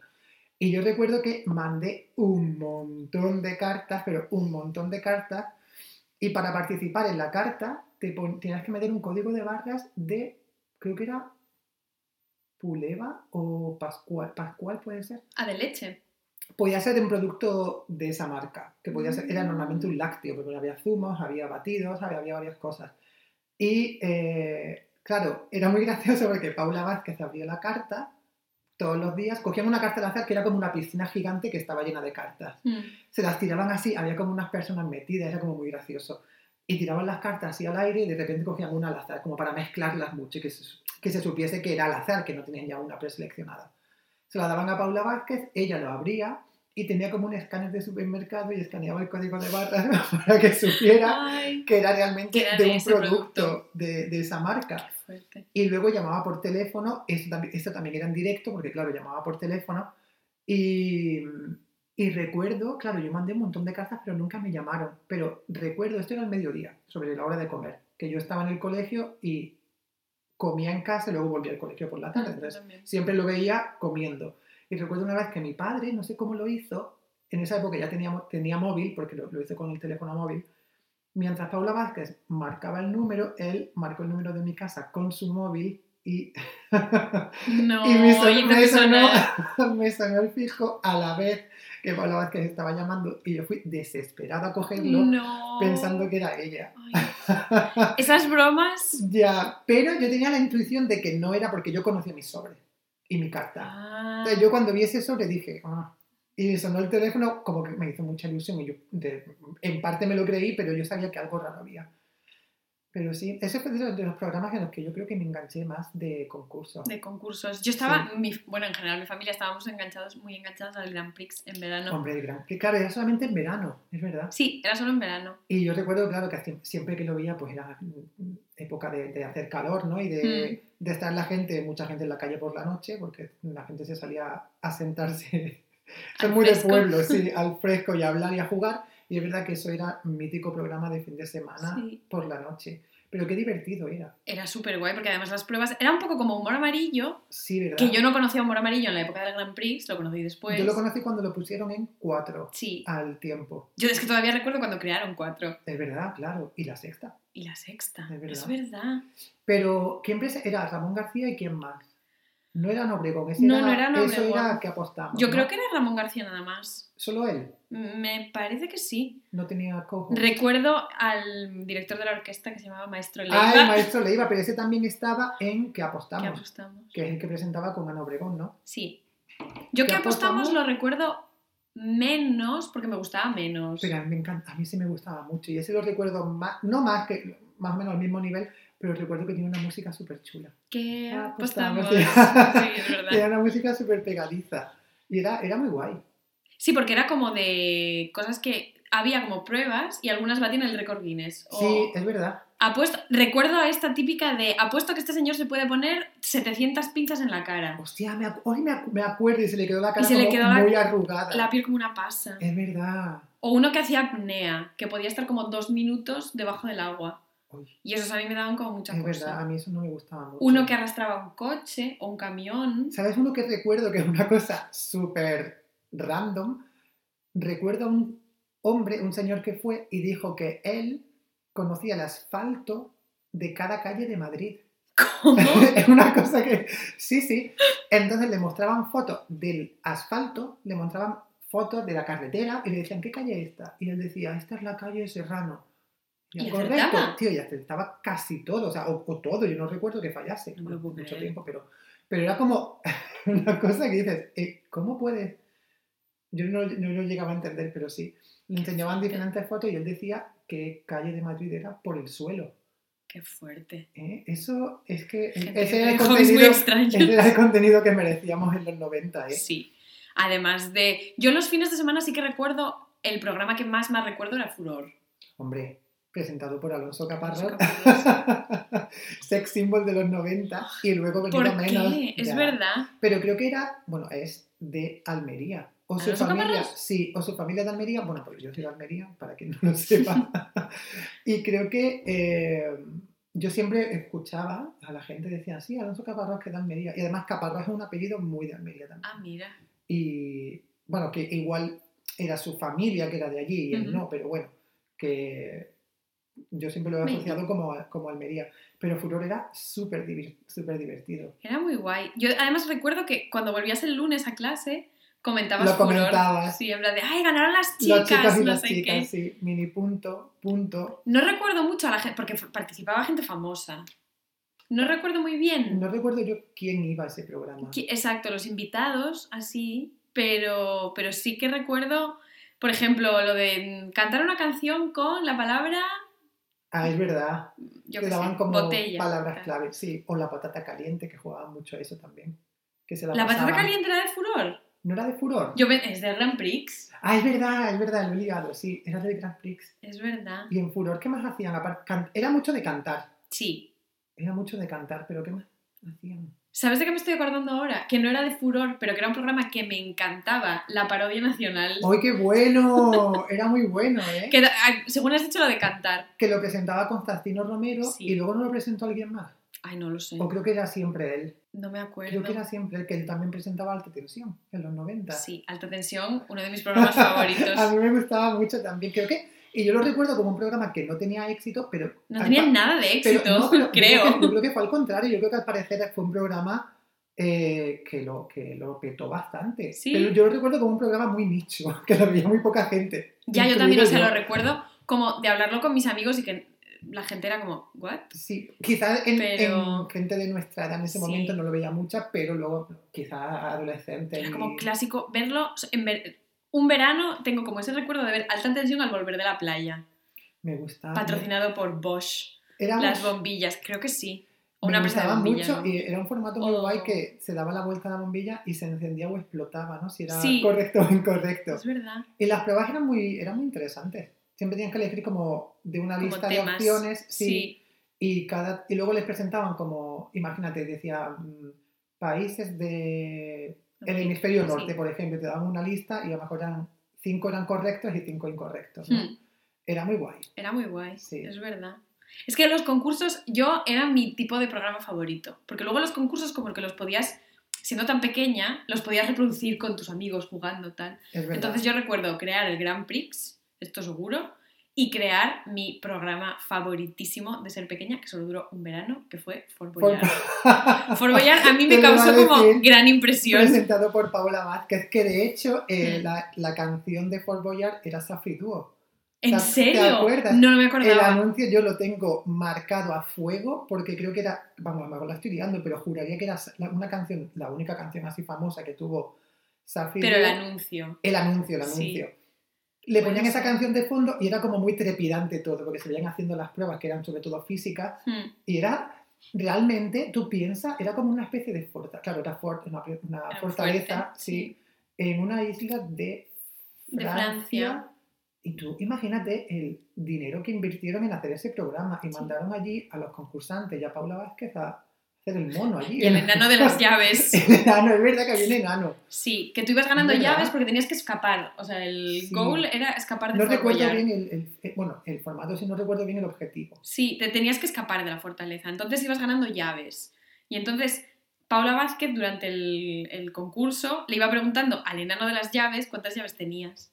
Y yo recuerdo que mandé un montón de cartas, pero un montón de cartas. Y para participar en la carta, te tenías que meter un código de barras de, creo que era Puleva o Pascual. Pascual puede ser Ah, de leche. podía ser un producto de esa marca, que podía ser, era Mm. normalmente un lácteo, porque había zumos, había batidos, había, había varias cosas. Y eh, claro, era muy gracioso porque Paula Vázquez abrió la carta todos los días, cogían una carta al azar que era como una piscina gigante que estaba llena de cartas. Mm. Se las tiraban así, había como unas personas metidas, era como muy gracioso. Y tiraban las cartas así al aire y de repente cogían una al azar, como para mezclarlas mucho y que se, que se supiese que era al azar, que no tenían ya una preseleccionada. Se la daban a Paula Vázquez, ella lo abría y tenía como un escáner de supermercado y escaneaba el código de barras <laughs> para que supiera Ay, que era realmente Que era de de un producto, producto. De, de esa marca. Y luego llamaba por teléfono, esto también, esto también era en directo, porque claro, llamaba por teléfono. Y, y recuerdo, claro, yo mandé un montón de cartas, pero nunca me llamaron. Pero recuerdo, esto era el mediodía, sobre la hora de comer, que yo estaba en el colegio y comía en casa y luego volvía al colegio por la tarde. Ah, Entonces, siempre lo veía comiendo. Y recuerdo una vez que mi padre, no sé cómo lo hizo, en esa época ya tenía, tenía móvil, porque lo, lo hizo con el teléfono móvil, mientras Paula Vázquez marcaba el número, él marcó el número de mi casa con su móvil y, No, <laughs> y me, sonó, hizo me que sonó- <laughs> me sonó el fijo a la vez que Paula Vázquez estaba llamando y yo fui desesperada a cogerlo No. pensando que era ella. Ay. <laughs> Esas bromas. ya, pero yo tenía la intuición de que no era porque yo conocía mi sobre y mi carta. Ah. Entonces yo cuando vi ese sobre dije, ah. Y sonó el teléfono, como que me hizo mucha ilusión. Y yo, de- en parte me lo creí, pero yo sabía que algo raro había. Pero sí, ese fue de los, programas en los que yo creo que me enganché más de concurso. de concursos. Yo estaba, mi- bueno, en general mi familia estábamos enganchados, muy enganchados al Grand Prix en verano. Hombre, el Gran Prix, claro, era solamente en verano, es verdad. Sí, era solo en verano. Y yo recuerdo, claro, que siempre que lo veía, pues era época de, de hacer calor, ¿no? Y de, de estar la gente, mucha gente en la calle por la noche, porque la gente se salía a sentarse. <laughs> Son muy de fresco. pueblo, sí, <laughs> al fresco y a hablar y a jugar. Y es verdad que eso era un mítico programa de fin de semana Sí. por la noche. Pero qué divertido era. Era súper guay porque además las pruebas era un poco como humor amarillo, Sí, ¿verdad? que yo no conocía humor amarillo en la época del Grand Prix, lo conocí después. Yo lo conocí cuando lo pusieron en cuatro Sí. al tiempo. Yo es que todavía recuerdo cuando crearon cuatro. Es verdad, claro. Y la sexta. Y la sexta. Es verdad. Es verdad. Pero, ¿quién era Ramón García y quién más? No era Obregón, ese No, era, no era eso Obregón. era que apostamos. Yo ¿no? creo que era Ramón García nada más. Solo él Me parece que sí. no tenía cojo. Recuerdo al director de la orquesta que se llamaba Maestro Leiva. Ah, el maestro Leiva, pero ese también estaba en Que que apostamos, apostamos. que es el que presentaba con Ana Obregón, ¿no? Sí. Yo ¿Qué que apostamos apostamos? lo recuerdo menos porque me gustaba menos. Pero a mí, me encanta, a mí sí me gustaba mucho. Y ese lo recuerdo más, no más que más o menos al mismo nivel, pero recuerdo que tiene una música súper chula. ¿Qué Ah, apostamos? apostamos, Sí, <laughs> sí. es verdad. Era una música súper pegadiza. Y era, era muy guay. Sí, porque era como de cosas que había como pruebas y algunas batían el récord Guinness. O Sí, es verdad. Apuesto, recuerdo a esta típica de apuesto que este señor se puede poner 700 pinzas en la cara. Hostia, me, hoy me, acu- me acuerdo y se le quedó la cara se le quedó la- muy arrugada. La piel como una pasa. Es verdad. O uno que hacía apnea, que podía estar como dos minutos debajo del agua. Uy, Y esos a mí me daban como mucha es cosa. verdad, a mí eso no me gustaba mucho. Uno que arrastraba un coche o un camión. ¿Sabes uno que recuerdo que es una cosa súper random? Recuerdo a un hombre, un señor que fue y dijo que él conocía el asfalto de cada calle de Madrid. ¿Cómo? <laughs> es una cosa que... Sí, sí. Entonces le mostraban fotos del asfalto, le mostraban fotos de la carretera y le decían, ¿qué calle es esta? Y él decía, esta es la calle Serrano. Y ¿Y correcto, tío, y acertaba casi todo, o sea, o, o todo, yo no recuerdo que fallase, No puedo mucho creer. tiempo, pero, pero era como <laughs> una cosa que dices, eh, ¿cómo puedes? Yo no, no lo llegaba a entender, pero sí. Le enseñaban diferentes fotos y él decía que calle de Madrid era por el suelo. Qué fuerte. ¿eh? Eso es que Gente ese era, el contenido, ese era el contenido que merecíamos en los 90, ¿eh? Sí. Además de. Yo los fines de semana sí que recuerdo. El programa que más más recuerdo era Furor. Hombre, presentado por Alonso Caparrós, <laughs> sex symbol de los 90 y luego ¿Por venía menos. qué? Es verdad. Pero creo que era, bueno, es de Almería. O su ¿Alonso familia, sí, o su familia de Almería, bueno, pues yo soy de Almería, para quien no lo sepa. <laughs> y creo que eh, yo siempre escuchaba a la gente decía, sí, Alonso Caparrós que es de Almería. Y además Caparrós es un apellido muy de Almería también. Ah, mira. Y bueno, que igual era su familia que era de allí y él Ujú. no, pero bueno, que yo siempre lo he asociado como, como Almería. Pero Furor era súper divertido. Era muy guay. Yo además recuerdo que cuando volvías el lunes a clase, comentabas Lo comentabas. Sí, en plan de, ¡ay, ganaron las chicas! Los y no las sé chicas, qué. sí. Mini punto, punto. No recuerdo mucho a la gente, porque participaba gente famosa. No recuerdo muy bien. No recuerdo yo quién iba a ese programa. Exacto, los invitados, así, pero, pero sí que recuerdo, por ejemplo, lo de cantar una canción con la palabra, Ah, es verdad. yo Te qué daban sé, como botella. palabras clave, sí. O la patata caliente, que jugaban mucho a eso también. Que se la, ¿La patata caliente era de furor? ¿No era de Furor? Yo es de Grand Prix, Ah, es verdad, es verdad, lo he ligado, sí. Era del Grand Prix. es verdad. Y en Furor, ¿qué más hacían? Era mucho de cantar. Sí. Era mucho de cantar, pero ¿qué más hacían? ¿Sabes de qué me estoy acordando ahora? Que no era de furor, pero que era un programa que me encantaba, la parodia nacional. ¡Ay, qué bueno! <laughs> Era muy bueno, ¿eh? Que, según has dicho lo de cantar. Que lo presentaba Constantino Romero Sí. y luego no lo presentó alguien más. Ay, no lo sé. O creo que era siempre él. No me acuerdo. Creo que era siempre él, que él también presentaba Alta Tensión en los 90. Sí, Alta Tensión, uno de mis programas favoritos. <laughs> A mí me gustaba mucho también. Creo que. Y yo lo recuerdo como un programa que no tenía éxito, pero. No tenía pa- nada de pero- éxito, no, pero <laughs> yo creo. que- Yo creo, que, fue al contrario. Yo creo que al parecer fue un programa eh, que, lo, que lo petó bastante. Sí. Pero yo lo recuerdo como un programa muy nicho, <laughs> que lo veía muy poca gente. Ya, yo también, o sea, yo. lo recuerdo como de hablarlo con mis amigos y que la gente era como, ¿what? Sí, quizás en, Pero- en gente de nuestra edad en ese Sí. momento no lo veía mucha, pero luego quizás adolescentes. Era como clásico verlo. en ver- un verano tengo como ese recuerdo de ver Alta Tensión al volver de la playa, Me gustaba. patrocinado por Bosch. Era Las bombillas, creo que sí. O me una de gustaba mucho ¿no? y era un formato muy O- guay que se daba la vuelta a la bombilla y se encendía o explotaba, ¿no? Si era Sí. correcto o incorrecto. Es verdad. Y las pruebas eran muy, eran muy interesantes. Siempre tenían que elegir como de una Como lista de temas. opciones, sí, Sí. y cada y luego les presentaban como, imagínate, decía mm, países de el hemisferio sí. norte, por ejemplo, te daban una lista y a lo mejor eran cinco eran correctos y cinco incorrectos. ¿no? Hmm. Era muy guay. Era muy guay, Sí. es verdad. Es que los concursos, yo era mi tipo de programa favorito. Porque luego los concursos, como que los podías, siendo tan pequeña, los podías reproducir con tus amigos jugando tal. Entonces yo recuerdo crear el Grand Prix, esto seguro, y crear mi programa favoritísimo de ser pequeña, que solo duró un verano, que fue Fort Boyard. Fort <laughs> Boyard a mí me causó como gran impresión. presentado por Paola Vázquez, que de hecho eh, Mm. la, la canción de Fort Boyard era Safri Duo. ¿En ¿Te- te serio? acuerdas? No, no me El acordaba. anuncio yo lo tengo marcado a fuego porque creo que era, vamos, a lo mejor la estoy liando, pero juraría que era una canción, la única canción así famosa que tuvo Zafiro. Pero el anuncio. El anuncio, el Sí. Le ponían esa canción de fondo y era como muy trepidante todo, porque se veían haciendo las pruebas que eran sobre todo físicas Hmm. y era realmente, tú piensas, era como una especie de fortaleza, claro, era for- una, fortaleza, fuerte, sí, en una isla de De Francia. Francia. Y tú imagínate el dinero que invirtieron en hacer ese programa y Sí. mandaron allí a los concursantes y a Paula Vázquez a hacer el mono allí. El enano de las <laughs> llaves. el enano, es verdad que había un enano. Sí, que tú ibas ganando ¿Verdad? llaves porque tenías que escapar. O sea, el Sí. goal era escapar de No recuerdo bien el, el- eh, bueno, el formato, si no recuerdo bien el objetivo. Sí, te tenías que escapar de la fortaleza. Entonces ibas ganando llaves. Y entonces Paula Vázquez, durante el, el concurso, le iba preguntando al enano de las llaves cuántas llaves tenías.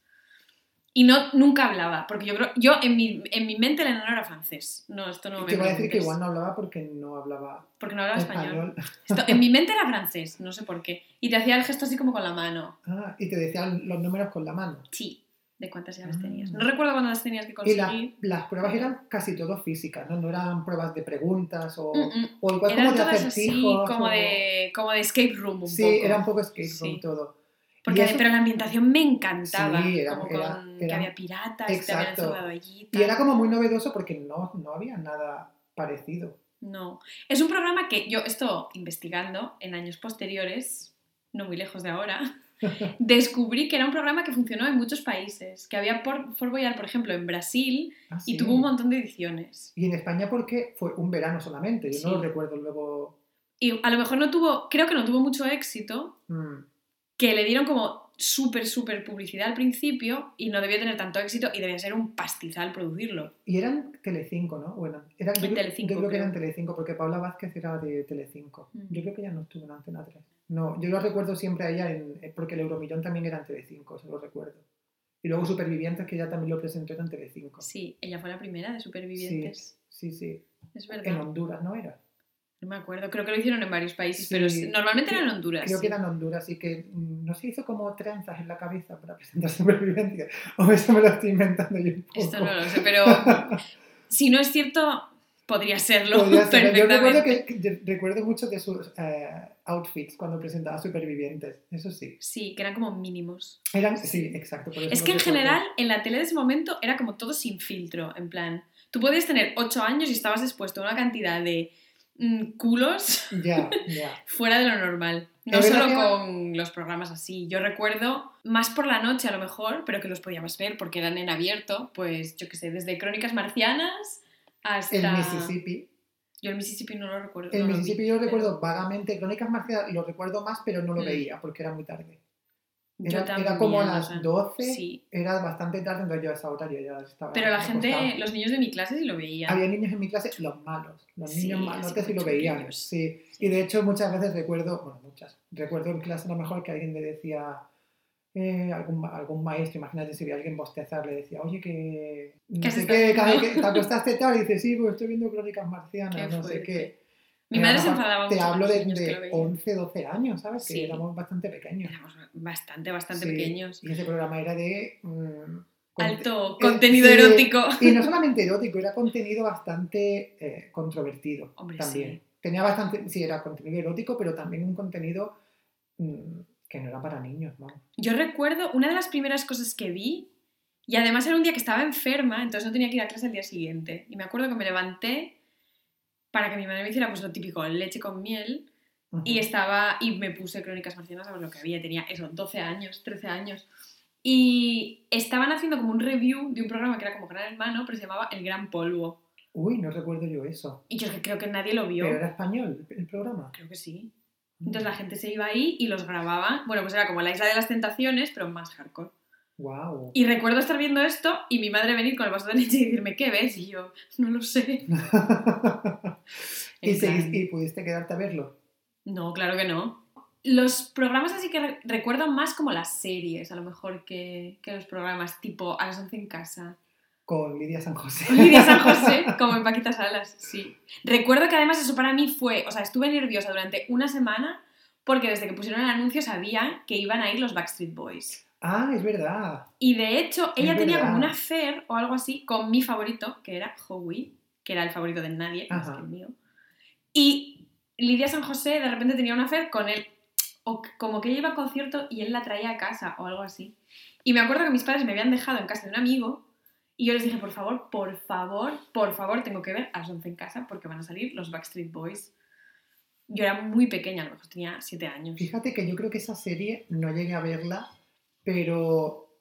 Y no, nunca hablaba, porque yo creo, yo en mi, en mi mente el enano era francés. No, esto no me Te voy a decir que igual no hablaba porque no hablaba Porque no hablaba español. español. Esto- en mi mente era francés, no sé por qué. Y te hacía el gesto así como con la mano. Ah, y te decían los números con la mano. Sí, de cuántas llaves Ah. tenías. No recuerdo cuándo las tenías que Y conseguir. la- las pruebas eran casi todo físicas, ¿no? No eran pruebas de preguntas o, Mm, mm. o igual Eran como de todas así, acertijos. como o- de, como de escape room un Sí, poco. era un poco skate room Sí. todo. Porque, Y eso- pero la ambientación me encantaba. Sí, era- como era- con- era- que había piratas, te habían Exacto. encerrado allí. Y tal. era como muy novedoso porque no, no había nada parecido. No. Es un programa que yo, esto investigando en años posteriores, no muy lejos de ahora, <laughs> descubrí que era un programa que funcionó en muchos países. Que había por, Fort Boyard, por ejemplo, en Brasil Ah, y tuvo un montón de ediciones. Y en España porque fue un verano solamente, yo no lo recuerdo luego. Y a lo mejor no tuvo, creo que no tuvo mucho éxito, Mm. Que le dieron como súper, súper publicidad al principio y no debió tener tanto éxito y debía ser un pastizal producirlo. Y eran Telecinco, ¿no? Bueno, eran, yo, En creo- Telecinco, yo creo que creo. eran Telecinco, porque Paula Vázquez era de Telecinco. Mm. Yo creo que ya no estuvo en Antena 3. No, yo lo recuerdo siempre a ella, en- eh, porque el Euromillón también era en Telecinco, se lo recuerdo. Y luego Supervivientes, que ella también lo presentó, en Telecinco. Sí, ella fue la primera de Supervivientes. Sí, sí. Es En verdad. Honduras, ¿no era? No me acuerdo. Creo que lo hicieron en varios países, Sí. pero normalmente era en Honduras. Creo sí. que era en Honduras, y que mm, no se hizo como trenzas en la cabeza para presentar <laughs> Supervivencia. O eso me lo estoy inventando yo un poco. Esto no lo sé, pero <laughs> si no es cierto, podría serlo Podría. Yo recuerdo, perfectamente. que, que- recuerdo mucho de sus eh, outfits cuando presentaba Supervivientes, eso sí. Sí, que eran como mínimos. Eran, sí, exacto. por eso Es que en recuerdo. general, en la tele de ese momento era como todo sin filtro, en plan. Tú podías tener 8 años y estabas expuesto a una cantidad de culos Ya, ya. <laughs> fuera de lo normal. No solo que- con los programas así. Yo recuerdo, más por la noche a lo mejor, pero que los podíamos ver porque eran en abierto, pues yo qué sé, desde Crónicas Marcianas hasta... El Mississippi. Yo el Mississippi no lo recuerdo. El no lo vi, Mississippi yo pero- recuerdo vagamente. Crónicas Marcianas lo recuerdo más, pero no lo Mm. veía porque era muy tarde. Yo Era, era como a las sea, 12, Sí, era bastante tarde, entonces yo a esa hora yo ya estaba. pero la gente, acostado. los niños de mi clase sí lo veían. Había niños en mi clase, los malos, los Sí, niños así malotes sí lo veían. Sí. Y de hecho muchas veces recuerdo, bueno, muchas, recuerdo en clase a lo mejor que alguien le decía, eh, algún, algún maestro, imagínate si veía a alguien bostezar, le decía, oye, que no ¿Qué has sé qué, viendo? que te <laughs> acostaste tal, y dice, sí, pues estoy viendo crónicas marcianas, Qué no sé qué. Mi madre se enfadaba Te mucho con hablo de, de lo veían. 11, 12 años, ¿sabes? Sí. Que éramos bastante pequeños. Éramos bastante, bastante Sí, pequeños. Y ese programa era de... mm, Alto eh, contenido sí, erótico. Y no <laughs> solamente erótico, era contenido bastante eh, controvertido Hombre, también. sí. Tenía bastante, sí, era contenido erótico, pero también un contenido mm, que no era para niños, vamos. Yo recuerdo una de las primeras cosas que vi, y además era un día que estaba enferma, entonces no tenía que ir a clase el día siguiente. Y me acuerdo que me levanté para que mi madre me hiciera pues lo típico, leche con miel, Ujú. y estaba y me puse crónicas marcianas a ver lo que había tenía eso 12 años 13 años. Y estaban haciendo como un review de un programa que era como Gran Hermano pero se llamaba El Gran Polvo. Uy, no recuerdo yo eso. y yo creo que nadie lo vio. Pero era español el programa. creo que sí. Entonces la gente se iba ahí y los grababa. Bueno pues era como la isla de las tentaciones pero más hardcore Wow. y recuerdo estar viendo esto y mi madre venir con el vaso de leche y decirme ¿qué ves? y yo no lo sé <laughs> y, y pudiste quedarte a verlo. No, claro que no. Los programas así que re- recuerdo más como las series, a lo mejor, que, que los programas tipo A las 11 en casa. Con Lidia San José. Con Lidia San José, <laughs> como en Paquita Salas, sí. Recuerdo que además eso para mí fue, o sea, estuve nerviosa durante una semana porque desde que pusieron el anuncio sabía que iban a ir los Backstreet Boys. Ah, es verdad. Y de hecho, Es ella tenía como verdad. una affair o algo así con mi favorito, que era Howie, que era el favorito de nadie, más Ajá. que el mío. Y Lidia San José de repente tenía una affair con el o como que ella iba a concierto y él la traía a casa o algo así. Y me acuerdo que mis padres me habían dejado en casa de un amigo y yo les dije, por favor, por favor, por favor, tengo que ver a las 11 en casa porque van a salir los Backstreet Boys. Yo era muy pequeña, a lo mejor tenía 7 años. Fíjate que yo creo que esa serie no llegué a verla, pero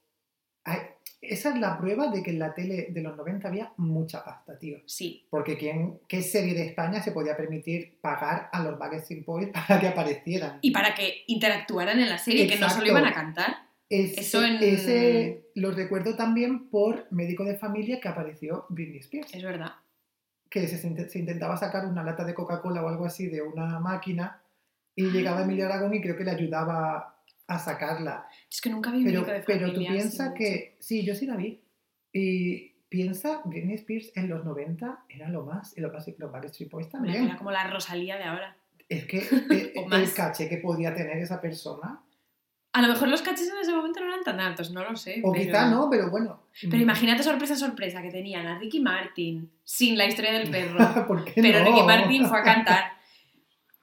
hay- esa es la prueba de que en la tele de los 90 había mucha pasta, tío. Sí, Porque ¿quién, ¿qué serie de España se podía permitir pagar a los Backstreet Boys <laughs> para que aparecieran? y para que interactuaran en la serie, que no solo iban a cantar. Ese, Eso en- ese lo recuerdo también por Médico de Familia que apareció Britney Spears. Es verdad. que se, se intentaba sacar una lata de Coca-Cola o algo así de una máquina y llegaba Ah. Emilio Aragón y creo que le ayudaba a sacarla. Es que nunca vi Pero, de pero tú piensas que, sí, yo sí la vi. Y piensa, Britney Spears en los 90 era lo más, y Backstreet- los Backstreet Boys también. Era como la Rosalía de ahora. Es que <laughs> el más. caché que podía tener esa persona, A lo mejor los cachis en ese momento no eran tan altos, no lo sé. o pero... quizá no, pero bueno. Pero imagínate sorpresa, sorpresa, que tenían a Ricky Martin sin la historia del perro. <laughs> ¿Por qué Pero no? Ricky Martin fue a cantar.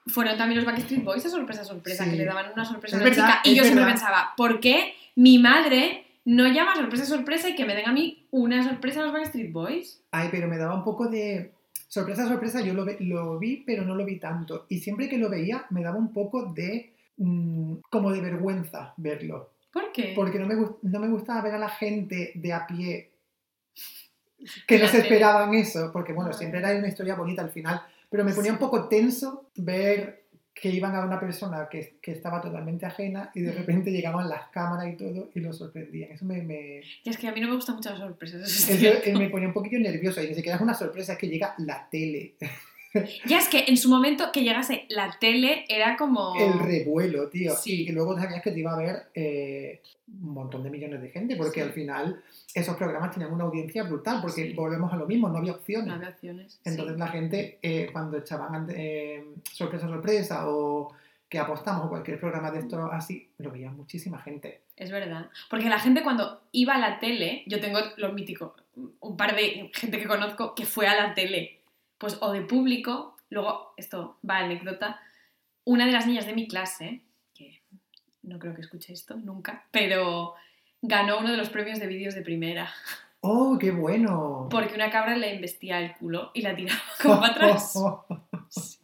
Fueron también los Backstreet Boys a sorpresa, sorpresa, Sí. que le daban una sorpresa Es a la verdad, chica. Y yo siempre pensaba, ¿por qué mi madre no llama sorpresa, sorpresa y que me den a mí una sorpresa a los Backstreet Boys? Ay, pero me daba un poco de... Sorpresa, sorpresa, yo lo, ve- lo vi, pero no lo vi tanto. Y siempre que lo veía, me daba un poco de... mm, como de vergüenza verlo. ¿Por qué? Porque no me, no me gustaba ver a la gente de a pie que no se esperaban eso. Porque, bueno, siempre era una historia bonita al final. Pero me ponía un poco tenso ver que iban a una persona que, que estaba totalmente ajena y de repente llegaban las cámaras y todo y lo sorprendían. Eso me, me, Y es que a mí no me gustan mucho las sorpresas. eso es eh, me ponía un poquito nervioso. Y ni siquiera es una sorpresa, es que llega la tele. Ya es que en su momento que llegase la tele era como... El revuelo, tío. Sí. Y que luego sabías que te iba a ver eh, un montón de millones de gente, porque Sí. al final esos programas tenían una audiencia brutal, porque Sí. volvemos a lo mismo, no había opciones. No había opciones. Entonces la gente, eh, cuando echaban eh, sorpresa, sorpresa, o que apostamos, o cualquier programa de esto así, lo veía muchísima gente. Es verdad. Porque la gente cuando iba a la tele, yo tengo lo mítico, un par de gente que conozco que fue a la tele, pues o de público, luego, esto va a anécdota, una de las niñas de mi clase, que no creo que escuche esto nunca, pero ganó uno de los premios de vídeos de primera, <laughs> ¡Oh, qué bueno! porque una cabra le investia el culo y la tiraba <laughs> como para atrás. <laughs>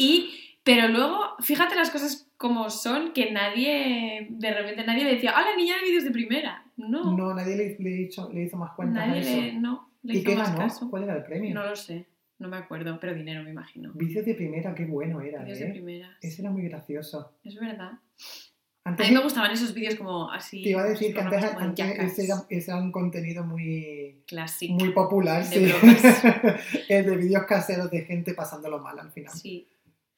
Y, pero luego, fíjate las cosas como son, que nadie, de repente nadie le decía, ¡ah, la niña de vídeos de primera! No, no, nadie le, le hizo, le hizo más cuentas nadie a eso. le, no, le ¿Y hizo qué más ganó? caso. ¿Cuál era el premio? No lo sé, no me acuerdo, pero dinero me imagino. Vídeos de primera, qué bueno era, Vídeos ¿eh? de primera. Ese era muy gracioso. Es verdad. A Antes mí me gustaban esos vídeos como así. te iba a decir que antes, antes ese, era, ese era un contenido muy, Classic. muy popular, de sí. <laughs> el de vídeos caseros de gente pasándolo mal al final. Sí.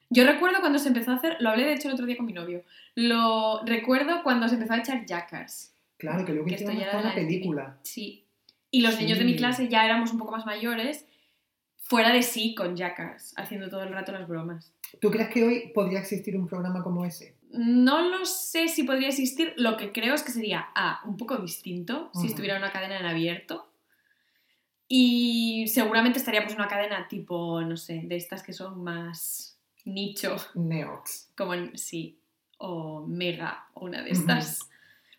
Yo recuerdo cuando se empezó a hacer, lo hablé de hecho el otro día con mi novio, lo recuerdo cuando se empezó a echar Jackass. Claro, que luego Que hicieron una la película. Sí. Y los niños de mi Sí. clase ya éramos un poco más mayores, fuera de sí con Jackass, haciendo todo el rato las bromas. ¿Tú crees que hoy podría existir un programa como ese? No lo sé si podría existir, lo que creo es que sería A, un poco distinto, si estuviera una cadena en abierto. Y seguramente estaría pues una cadena tipo, no sé, de estas que son más nicho, Neox. como en sí, o Mega, o una de estas.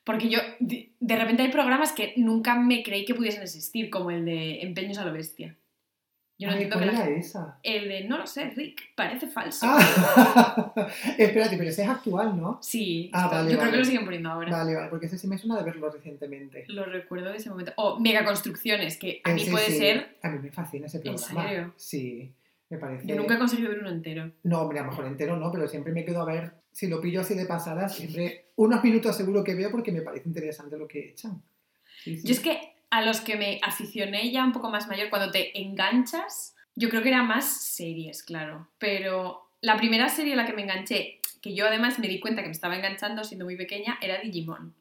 Porque yo, de, de repente hay programas que nunca me creí que pudiesen existir, como el de Empeños a lo Bestia. Yo no Ay, entiendo que ¿Cuál la era esa? El de, no lo sé, Rick, parece falso. Ah, <laughs> espérate, pero ese es actual, ¿no? Sí, Ah, vale, yo creo que lo siguen poniendo ahora. Vale, vale, porque ese sí me suena de verlo recientemente. Lo recuerdo de ese momento. O megaconstrucciones, que a mí Ese puede sí, ser. A mí me fascina ese ¿En programa. serio? Sí, me parece. Yo nunca he conseguido ver uno entero. No, hombre, a lo mejor entero no, pero siempre me quedo a ver, si lo pillo así de pasada, siempre unos minutos seguro que veo porque me parece interesante lo que echan. Sí, sí. Yo es que a los que me aficioné ya un poco más mayor, cuando te enganchas, yo creo que era más series, claro. Pero la primera serie a la que me enganché, que yo además me di cuenta que me estaba enganchando siendo muy pequeña, era Digimon.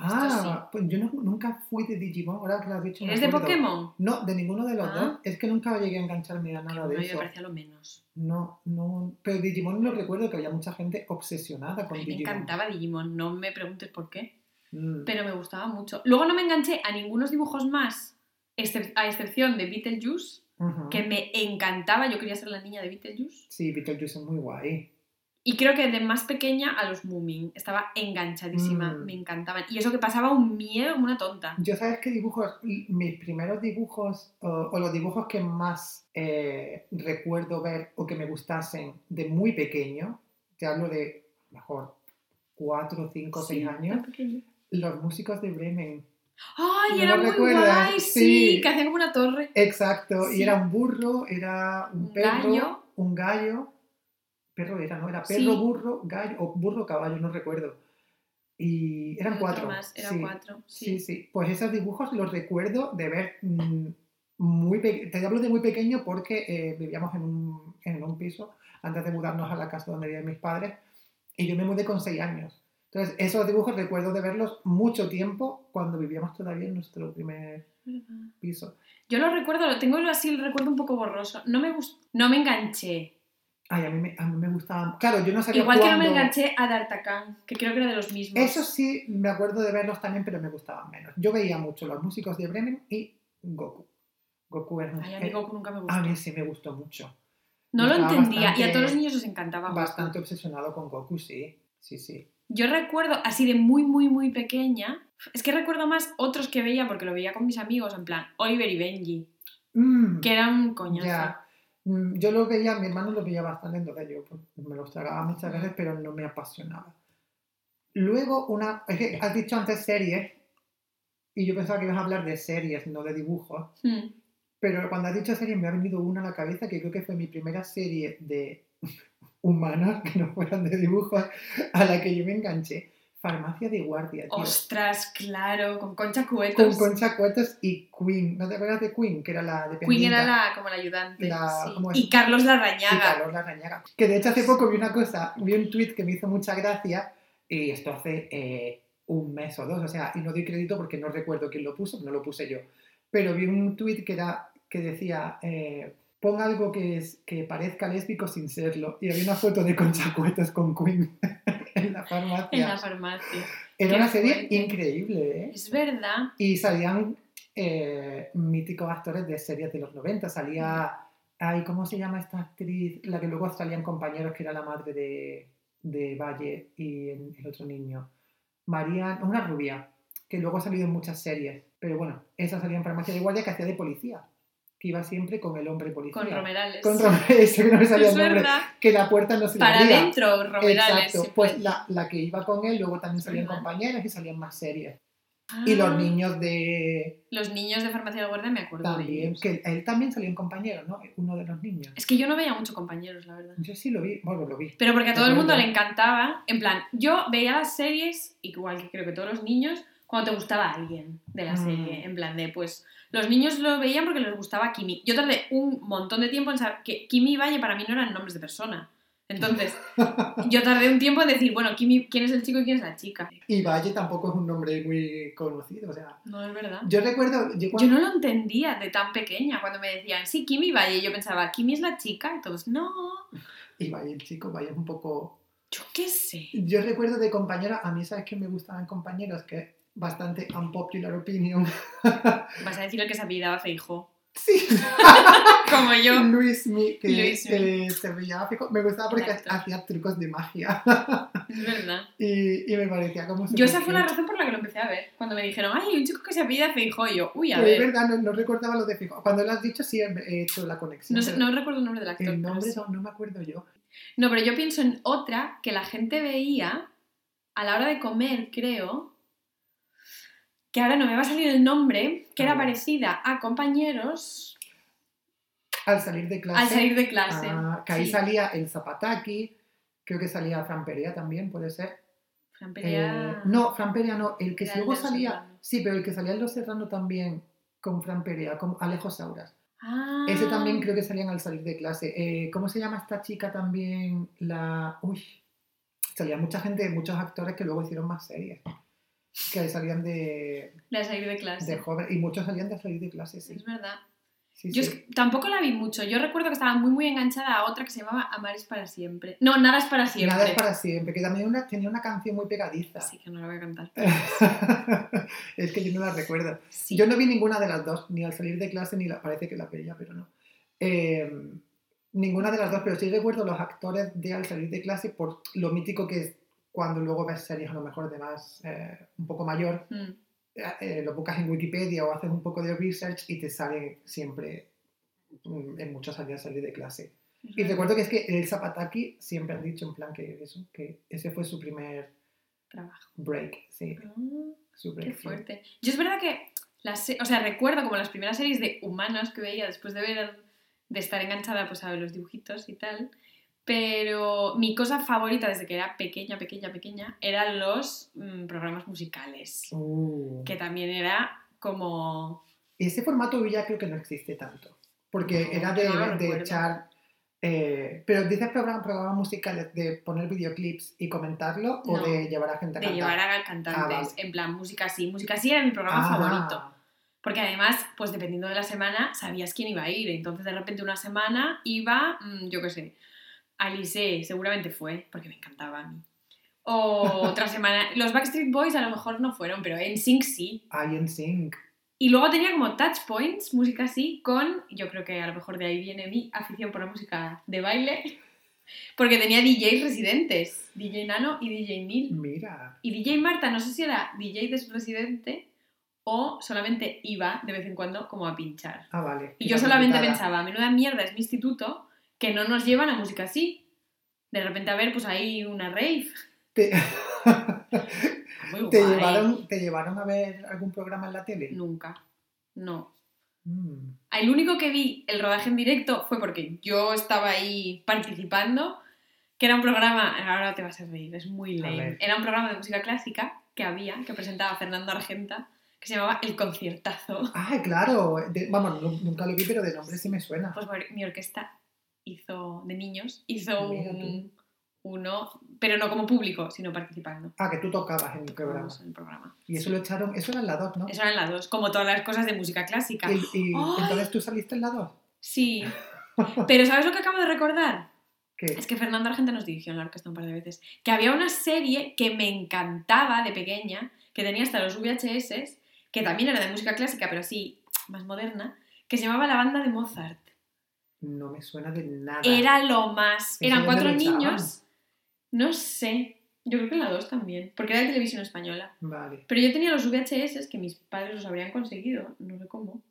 Ah, pues yo no- nunca fui de Digimon, ahora que lo has dicho. me ¿Eres de. Pokémon? No, de ninguno de los Ah. dos. Es que nunca llegué a engancharme a nada No, de me eso. parecía lo menos. No, no. Pero Digimon lo recuerdo que había mucha gente obsesionada con me Digimon. encantaba Digimon, no me preguntes por qué. Mm. pero me gustaba mucho. Luego no me enganché a ningunos dibujos más, a excepción de Beetlejuice, Ujú. que me encantaba, yo quería ser la niña de Beetlejuice. Sí, Beetlejuice es muy guay. Y creo que de más pequeña a los Moomin. Estaba enganchadísima, Mm. me encantaban. Y eso que pasaba un miedo una tonta. Yo sabes qué dibujos, mis primeros dibujos o, o los dibujos que más eh, recuerdo ver o que me gustasen de muy pequeño, te hablo de mejor 4, 5, 6 Sí, años. Los músicos de Bremen. ¡Ay, ¿No era muy recuerdas? guay! Sí, Sí. que hacían como una torre. Exacto, Sí. y era un burro, era un, Un perro, gallo. un gallo, perro era, ¿no? Era perro, Sí. burro, gallo, o burro, caballo, no recuerdo. Y eran cuatro. más, eran sí. cuatro. Sí, Sí. Pues esos dibujos los recuerdo de ver mm, muy pequeño. Te hablo de muy pequeño porque eh, vivíamos en un, en un piso antes de mudarnos a la casa donde vivían mis padres y yo me mudé con seis años. Entonces, esos dibujos recuerdo de verlos mucho tiempo cuando vivíamos todavía en nuestro primer piso. Yo lo recuerdo, lo tengo así, el recuerdo un poco borroso. No me no me enganché. Ay, a mí me, a mí me gustaban. Claro, yo no sabía Igual que no me enganché a D'Artagnan, que creo que era de los mismos. Eso sí, me acuerdo de verlos también, pero me gustaban menos. Yo veía mucho los músicos de Bremen y Goku. Goku era Ay, a mí Goku nunca me gustó. a mí sí me gustó mucho. no lo entendía y a todos los niños les encantaba. Bastante obsesionado con Goku, sí. Sí, sí. Yo recuerdo, así de muy, muy, muy pequeña, es que recuerdo más otros que veía porque lo veía con mis amigos, en plan Oliver y Benji, Mm, que era un coñazo. ya. Mm, Yo lo veía, mi hermano lo veía bastante, entonces yo pues, me los tragaba muchas veces, pero no me apasionaba. Luego, una. Es que has dicho antes series, y yo pensaba que ibas a hablar de series, no de dibujos. Hmm. Pero cuando has dicho series me ha venido una a la cabeza que creo que fue mi primera serie de humanos <laughs> que no fueran de dibujos a la que yo me enganché. Farmacia de guardia, tío. Ostras, claro, con Concha Con Cuetos. Concha Cuetos y Queen. ¿No te acuerdas de Queen? Que era la Queen dependiente. era la, como la ayudante. Y Carlos Y Larrañaga. Carlos Larrañaga. Que de hecho hace poco vi una cosa, vi un tweet que me hizo mucha gracia, y esto hace eh, un mes o dos, o sea, y no doy crédito porque no recuerdo quién lo puso, no lo puse yo. Pero vi un tweet que, era, que decía, eh, pon algo que, es, que parezca lésbico sin serlo. Y había una foto de Concha Cuetos con Queen <laughs> en la farmacia. En la farmacia. Era qué una serie fuerte. increíble, ¿eh? Es verdad. Y salían eh, míticos actores de series de los 90. Salía, ay, ¿cómo se llama esta actriz? La que luego salían compañeros, que era la madre de, de Valle y el, el otro niño. María, una rubia, que luego ha salido en muchas series. Pero bueno, esa salía en farmacia de guardia que hacía de policía. Que iba siempre con el hombre policía. Con Romerales. Con Romerales, <laughs> que no me salía el nombre. Que la puerta no se Para adentro, Romerales. Exacto, sí, pues la, la que iba con él, luego también salían compañeras y salían más series. Ah, Y los niños de, Los niños de Farmacia de Guardia me acuerdo También, que él también salió en compañero, ¿no? Uno de los niños. Es que yo no veía mucho compañeros, la verdad. Yo sí lo vi, bueno, lo vi. Pero porque a todo el mundo le encantaba. En plan, yo veía las series, igual que creo que todos los niños, cuando te gustaba alguien de la Mm. serie. En plan de, pues, los niños lo veían porque les gustaba Kimi. Yo tardé un montón de tiempo en saber que Kimi y Valle para mí no eran nombres de persona. Entonces, <laughs> yo tardé un tiempo en decir, bueno, Kimi, ¿quién es el chico y quién es la chica? Y Valle tampoco es un nombre muy conocido, o sea. No es verdad. Yo recuerdo, yo no lo entendía de tan pequeña cuando me decían, sí, Kimi y Valle. Yo pensaba, Kimi es la chica. Y todos, no, Y Valle, el chico, Valle es un poco... yo qué sé. Yo recuerdo de compañeros, a mí sabes que me gustaban compañeros, que bastante unpopular opinion. <laughs> Vas a decir el que se apellidaba Feijo. Sí, <laughs> Como yo. Luis Mi, que Luis eh, se veía fijo. Me gustaba porque El actor. hacía trucos de magia. Es verdad. <laughs> y, y me parecía como... Yo esa fue la razón por la que lo empecé a ver. Cuando me dijeron, ay, un chico que se apellida Feijo. Y yo, uy, a Pero es ver. verdad, no, no recordaba lo de fijo. Cuando lo has dicho sí he he hecho la conexión. No, sé- no recuerdo el nombre del actor. el nombre no, no me acuerdo yo. No, pero yo pienso en otra que la gente veía a la hora de comer, creo. Que ahora no me va a salir el nombre, que era ver. parecida a compañeros Al salir de clase. al salir de clase. ah, que ahí Sí. salía el Zapataki, creo que salía Fran Perea también, puede ser. Fran Eh, Perea- no, Fran Perea no, el que luego salía, Serrano. sí, pero el que salía en Los Serrano también con Fran Perea, con Alejo Sauras. Ah. Ese también creo que salían al salir de clase. Eh, ¿Cómo se llama esta chica también? La. Uy. Salía mucha gente, muchos actores que luego hicieron más series. Que salían de, De salir de clase. de joven. Y muchos salían de salir de clase, sí. Es verdad. Sí, Yo sí. tampoco la vi mucho. Yo recuerdo que estaba muy, muy enganchada a otra que se llamaba Amar es para siempre. No, Nada es para siempre. Nada es para siempre, que también una- tenía una canción muy pegadiza. Así que no la voy a cantar. <laughs> es que yo no la recuerdo. Sí. Yo no vi ninguna de las dos, ni al salir de clase, ni la parece que la veía, pero no. Eh, Ninguna de las dos, pero sí recuerdo los actores de al salir de clase por lo mítico que es cuando luego ves series a lo mejor de más, eh, un poco mayor, Mm. eh, lo buscas en Wikipedia o haces un poco de research y te sale siempre mm, en muchas salidas salir de clase. Y recuerdo que es que el Zapataki siempre han dicho en plan que eso, que ese fue su primer Trabajo. break, sí, Ah, su qué break. fuerte. Yo es verdad que, las, o sea, recuerdo como las primeras series de humanos que veía después de ver, de estar enganchada pues a los dibujitos y tal, pero mi cosa favorita desde que era pequeña, pequeña, pequeña, eran los mm, programas musicales, Uh. que también era como... Ese formato ya creo que no existe tanto, porque No, era de, no de echar... eh, pero dices programas, programas musicales de poner videoclips y comentarlo o de llevar a gente a de cantar. llevar a cantantes, Ah, vale. en plan música así. Música así era mi programa Ah, favorito. Porque además, pues dependiendo de la semana, sabías quién iba a ir. Entonces, de repente, una semana iba, mm, yo qué sé, Alice, seguramente fue, porque me encantaba a mí. O otra <laughs> semana. Los Backstreet Boys a lo mejor no fueron, pero en Sync sí. I en Sync. Y luego tenía como touch points, música así, con. Yo creo que a lo mejor de ahí viene mi afición por la música de baile. <laughs> Porque tenía DJs residentes: DJ Nano y DJ Neil. Mira. Y DJ Marta, no sé si era DJ de su residente o solamente iba de vez en cuando como a pinchar. Ah, vale. Y yo Quizás solamente pensaba, menuda mierda es mi instituto que no nos llevan a música así. De repente a ver, pues ahí una rave. ¿Te, Muy <laughs> te guay. llevaron, ¿Te llevaron a ver algún programa en la tele? Nunca. No. Mm. El único que vi el rodaje en directo fue porque yo estaba ahí participando, que era un programa, ahora te vas a reír, es muy lame. Era un programa de música clásica que había, que presentaba Fernando Argenta, que se llamaba El Conciertazo. Ay, claro. de- vamos, nu- nunca lo vi, pero de nombre sí me suena. Pues mi orquesta hizo, de niños, hizo Mira un, uno, pero no como público, sino participando. Ah, que tú tocabas en el programa. En el programa. Y eso lo echaron, eso era en la 2, ¿no? Eso eran las dos, como todas las cosas de música clásica. Y, y entonces tú saliste en la 2. Sí. <laughs> Pero ¿sabes lo que acabo de recordar? ¿Qué? Es que Fernando Argenta nos dirigió en la orquesta un par de veces. Que había una serie que me encantaba de pequeña, que tenía hasta los VHS, que también era de música clásica, pero así, más moderna, que se llamaba La Banda de Mozart. No me suena de nada. Era lo más. ¿Eso Eran cuatro niños. No sé. Yo creo que en la 2 también. Porque era de televisión española. Vale. Pero yo tenía los VHS que mis padres los habrían conseguido, no sé cómo.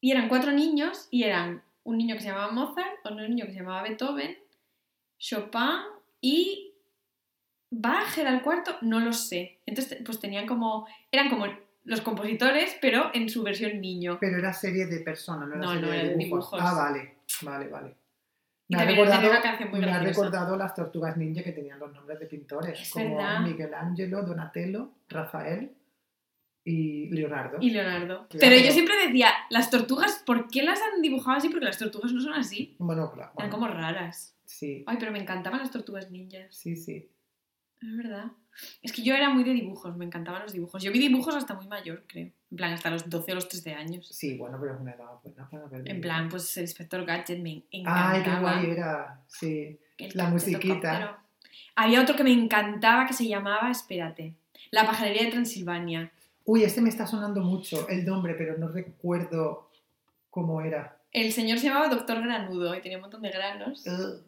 Y eran cuatro niños y eran un niño que se llamaba Mozart, otro niño que se llamaba Beethoven, Chopin y Bach era el cuarto, no lo sé. Entonces, pues tenían como, eran como los compositores, pero en su versión niño. Pero era serie de personas, no era No, serie no, de dibujos. Ah, vale. Vale, vale. Me ha, recordado, me ha recordado las tortugas ninja que tenían los nombres de pintores, Es como verdad. Miguel Ángelo, Donatello, Rafael y Leonardo. Y Leonardo. Pero yo siempre decía, las tortugas, ¿por qué las han dibujado así? Porque las tortugas no son así. Bueno, claro. Eran como raras. Sí, Ay, pero me encantaban las tortugas ninjas. sí, sí. Es verdad. Es que yo era muy de dibujos, me encantaban los dibujos. Yo vi dibujos hasta muy mayor, creo. En plan, hasta los 12 o los 13 años. Sí, bueno, pero es una edad buena para ver. En plan, pues el inspector Gadget me encantaba. Ay, qué guay era. Sí. La musiquita. Había otro que me encantaba que se llamaba, espérate, La pajarería de Transilvania. Uy, este me está sonando mucho el nombre, pero no recuerdo cómo era. El señor se llamaba Doctor Granudo y tenía un montón de granos.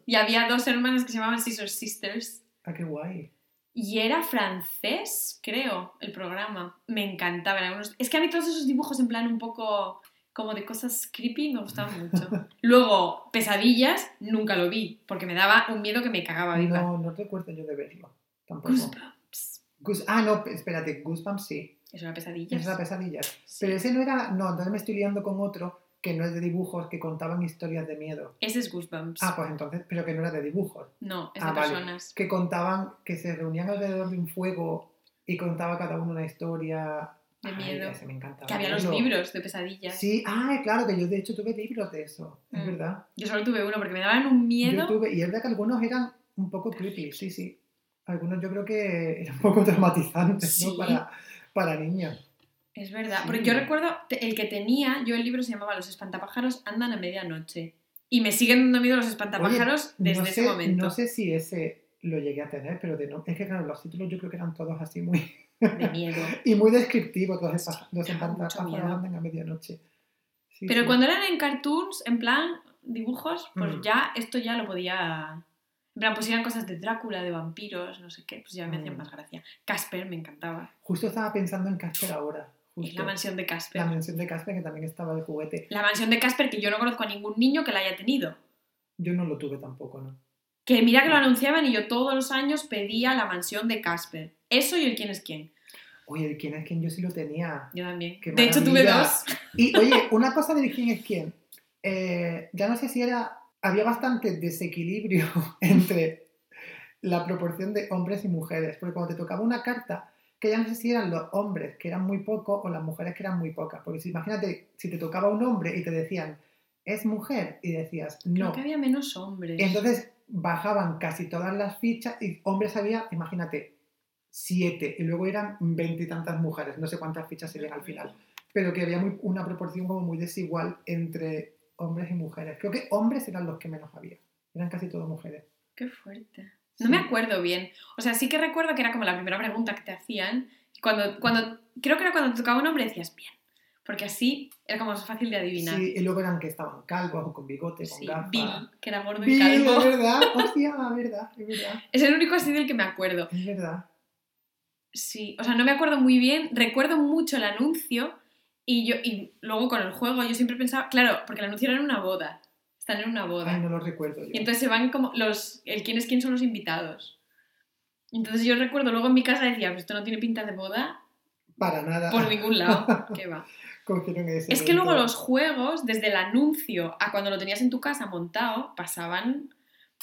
Y había dos hermanas que se llamaban Scissor Sisters. ah, qué guay. Y era francés, creo, el programa. Me encantaba. eran unos- Es que a mí todos esos dibujos en plan un poco como de cosas creepy me gustaban mucho. <laughs> Luego, Pesadillas, nunca lo vi, porque me daba un miedo que me cagaba viva. No, no recuerdo yo de verlo. Tampoco. Goosebumps. Gus- ah, no, espérate, Goosebumps sí. Es una pesadilla. Es la pesadilla. Pero ese no era. No, entonces me estoy liando con otro que no es de dibujos, que contaban historias de miedo. Ese es Goosebumps. Ah, pues entonces, pero que no era de dibujos. no, es ah, de vale. personas. Que contaban, que se reunían alrededor de un fuego y contaba cada uno una historia. De Ay, miedo. ese me encantaba. Que había los libros de pesadillas. Sí, ah, claro, que yo de hecho tuve libros de eso, es Mm. verdad. Yo solo tuve uno porque me daban un miedo. Yo tuve, y es verdad que algunos eran un poco creepy, sí, sí. Algunos yo creo que <laughs> eran un poco traumatizantes, ¿no? Sí. Para, para niños. Es verdad, Sí. porque yo recuerdo el que tenía, yo el libro se llamaba Los espantapájaros andan a medianoche. Y me siguen dando miedo los espantapájaros Oye, desde no ese momento. No sé si ese lo llegué a tener, pero de no, es que claro, los títulos yo creo que eran todos así muy... De miedo. <laughs> y muy descriptivos, los, Sí, los espantapájaros andan a medianoche. Sí, Pero cuando eran en cartoons, en plan, dibujos, pues Mm. ya esto ya lo podía... En plan, pues eran cosas de Drácula, de vampiros, no sé qué, pues ya me hacían Mm. más gracia. Casper me encantaba. Justo estaba pensando en Casper ahora. Justo. la mansión de Casper. La mansión de Casper, que también estaba de juguete. La mansión de Casper que yo no conozco a ningún niño que la haya tenido. Yo no lo tuve tampoco, ¿no? Que mira que lo anunciaban y yo todos los años pedía la mansión de Casper. Eso y el quién es quién. Oye, el quién es quién yo sí lo tenía. Yo también. Qué de hecho, tuve dos. Y oye, <laughs> una cosa del quién es quién. Eh, ya no sé si era. Había bastante desequilibrio <laughs> entre la proporción de hombres y mujeres. Porque cuando te tocaba una carta, que ya no sé si eran los hombres que eran muy pocos o las mujeres que eran muy pocas. Porque si imagínate, si te tocaba un hombre y te decían, es mujer, y decías, Creo no. que había menos hombres. Entonces bajaban casi todas las fichas y hombres había, imagínate, siete y luego eran veintitantas mujeres, no sé cuántas fichas serían al final, pero que había muy- una proporción como muy desigual entre hombres y mujeres. Creo que hombres eran los que menos había, eran casi todas mujeres. Qué fuerte. No me acuerdo bien. O sea, sí que recuerdo que era como la primera pregunta que te hacían. y Cuando, cuando, creo que era cuando tocaba un hombre decías bien. Porque así era como más fácil de adivinar. Sí, y luego eran que estaban calvos o con bigote, con Sí, gafas. Bill, que era gordo y calvo. es <laughs> verdad, hostia, es verdad, es verdad, Es el único así del que me acuerdo. es verdad. Sí, o sea, no me acuerdo muy bien. Recuerdo mucho el anuncio y yo y luego con el juego yo siempre pensaba, claro, porque el anuncio era en una boda. Están en una boda. Ay, no lo recuerdo yo. Y entonces se van como los el quién es quién son los invitados. Entonces yo recuerdo luego en mi casa decía, pues esto no tiene pinta de boda Para nada. por ningún lado. <laughs> ¿Qué va? Cogieron ese Es que luego los juegos, desde el anuncio a cuando lo tenías en tu casa montado, pasaban.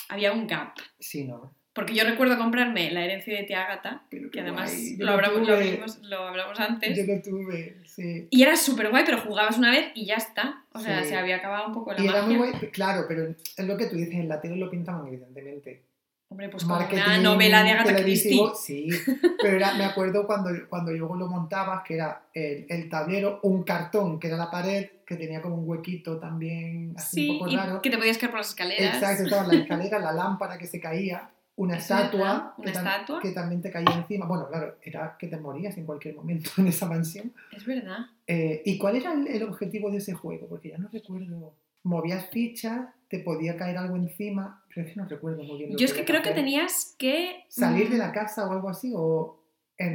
Había un gap. Sí, no. Porque yo recuerdo comprarme la herencia de tía Agata, Pero que además yo lo, hablamos, lo, vimos- lo hablamos antes. Yo lo tuve, sí. Y era súper guay, pero jugabas una vez y ya está. O sea, Sí. se había acabado un poco la Y era muy magia. guay, claro, pero es lo que tú dices, en la tele lo pintaban evidentemente. Hombre, pues como una novela de Agatha Christie. Sí, <laughs> pero era- me acuerdo cuando, cuando luego lo montabas, que era el, el tablero, un cartón, que era la pared, que tenía como un huequito también, así Sí, un poco raro. que te podías caer por las escaleras. Exacto, estaba la escalera, la lámpara que se caía, una Es estatua, que, tam- también te caía encima. Bueno, claro, era que te morías en cualquier momento <laughs> en esa mansión. Es verdad. Eh, ¿Y cuál era el, el objetivo de ese juego? Porque ya no recuerdo. Movías fichas, te podía caer algo encima, pero es que no recuerdo muy bien. Yo es que creo que tenías que... Salir de mm, la casa o algo así, o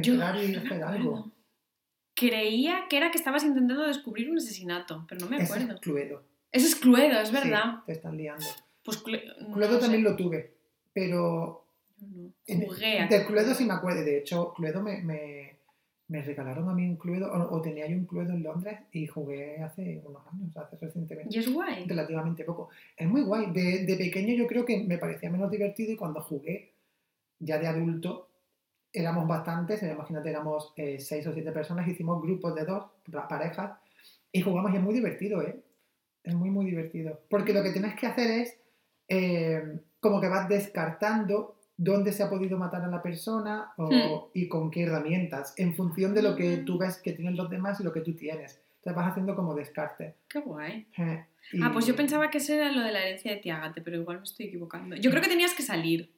Yo entrar y no hacer algo. Creía que era que estabas intentando descubrir un asesinato, pero no me acuerdo. es Cluedo. Ese es Cluedo, es Sí, verdad. te están liando. Pues no Cluedo también lo tuve, pero no. en- Jugué a de Cluedo sí me acuerdo. De hecho, Cluedo me, me, me regalaron a mí un Cluedo, o, o tenía yo un Cluedo en Londres y jugué hace unos años, hace recientemente. Y es guay. relativamente poco. Es muy guay. De, de pequeño yo creo que me parecía menos divertido y cuando jugué ya de adulto éramos bastantes, imagínate, éramos eh, seis o siete personas, hicimos grupos de dos, pa- parejas, y jugamos y es muy divertido, ¿eh? Es muy, muy divertido. Porque lo que tienes que hacer es eh, como que vas descartando dónde se ha podido matar a la persona o- y con qué herramientas, en función de lo que Mm. tú ves que tienen los demás y lo que tú tienes. Entonces vas haciendo como descarte. Qué guay. Eh, Ah, pues yo y- pensaba que ese era lo de la herencia de Tiagate, pero igual me estoy equivocando. Yo creo que tenías que salir.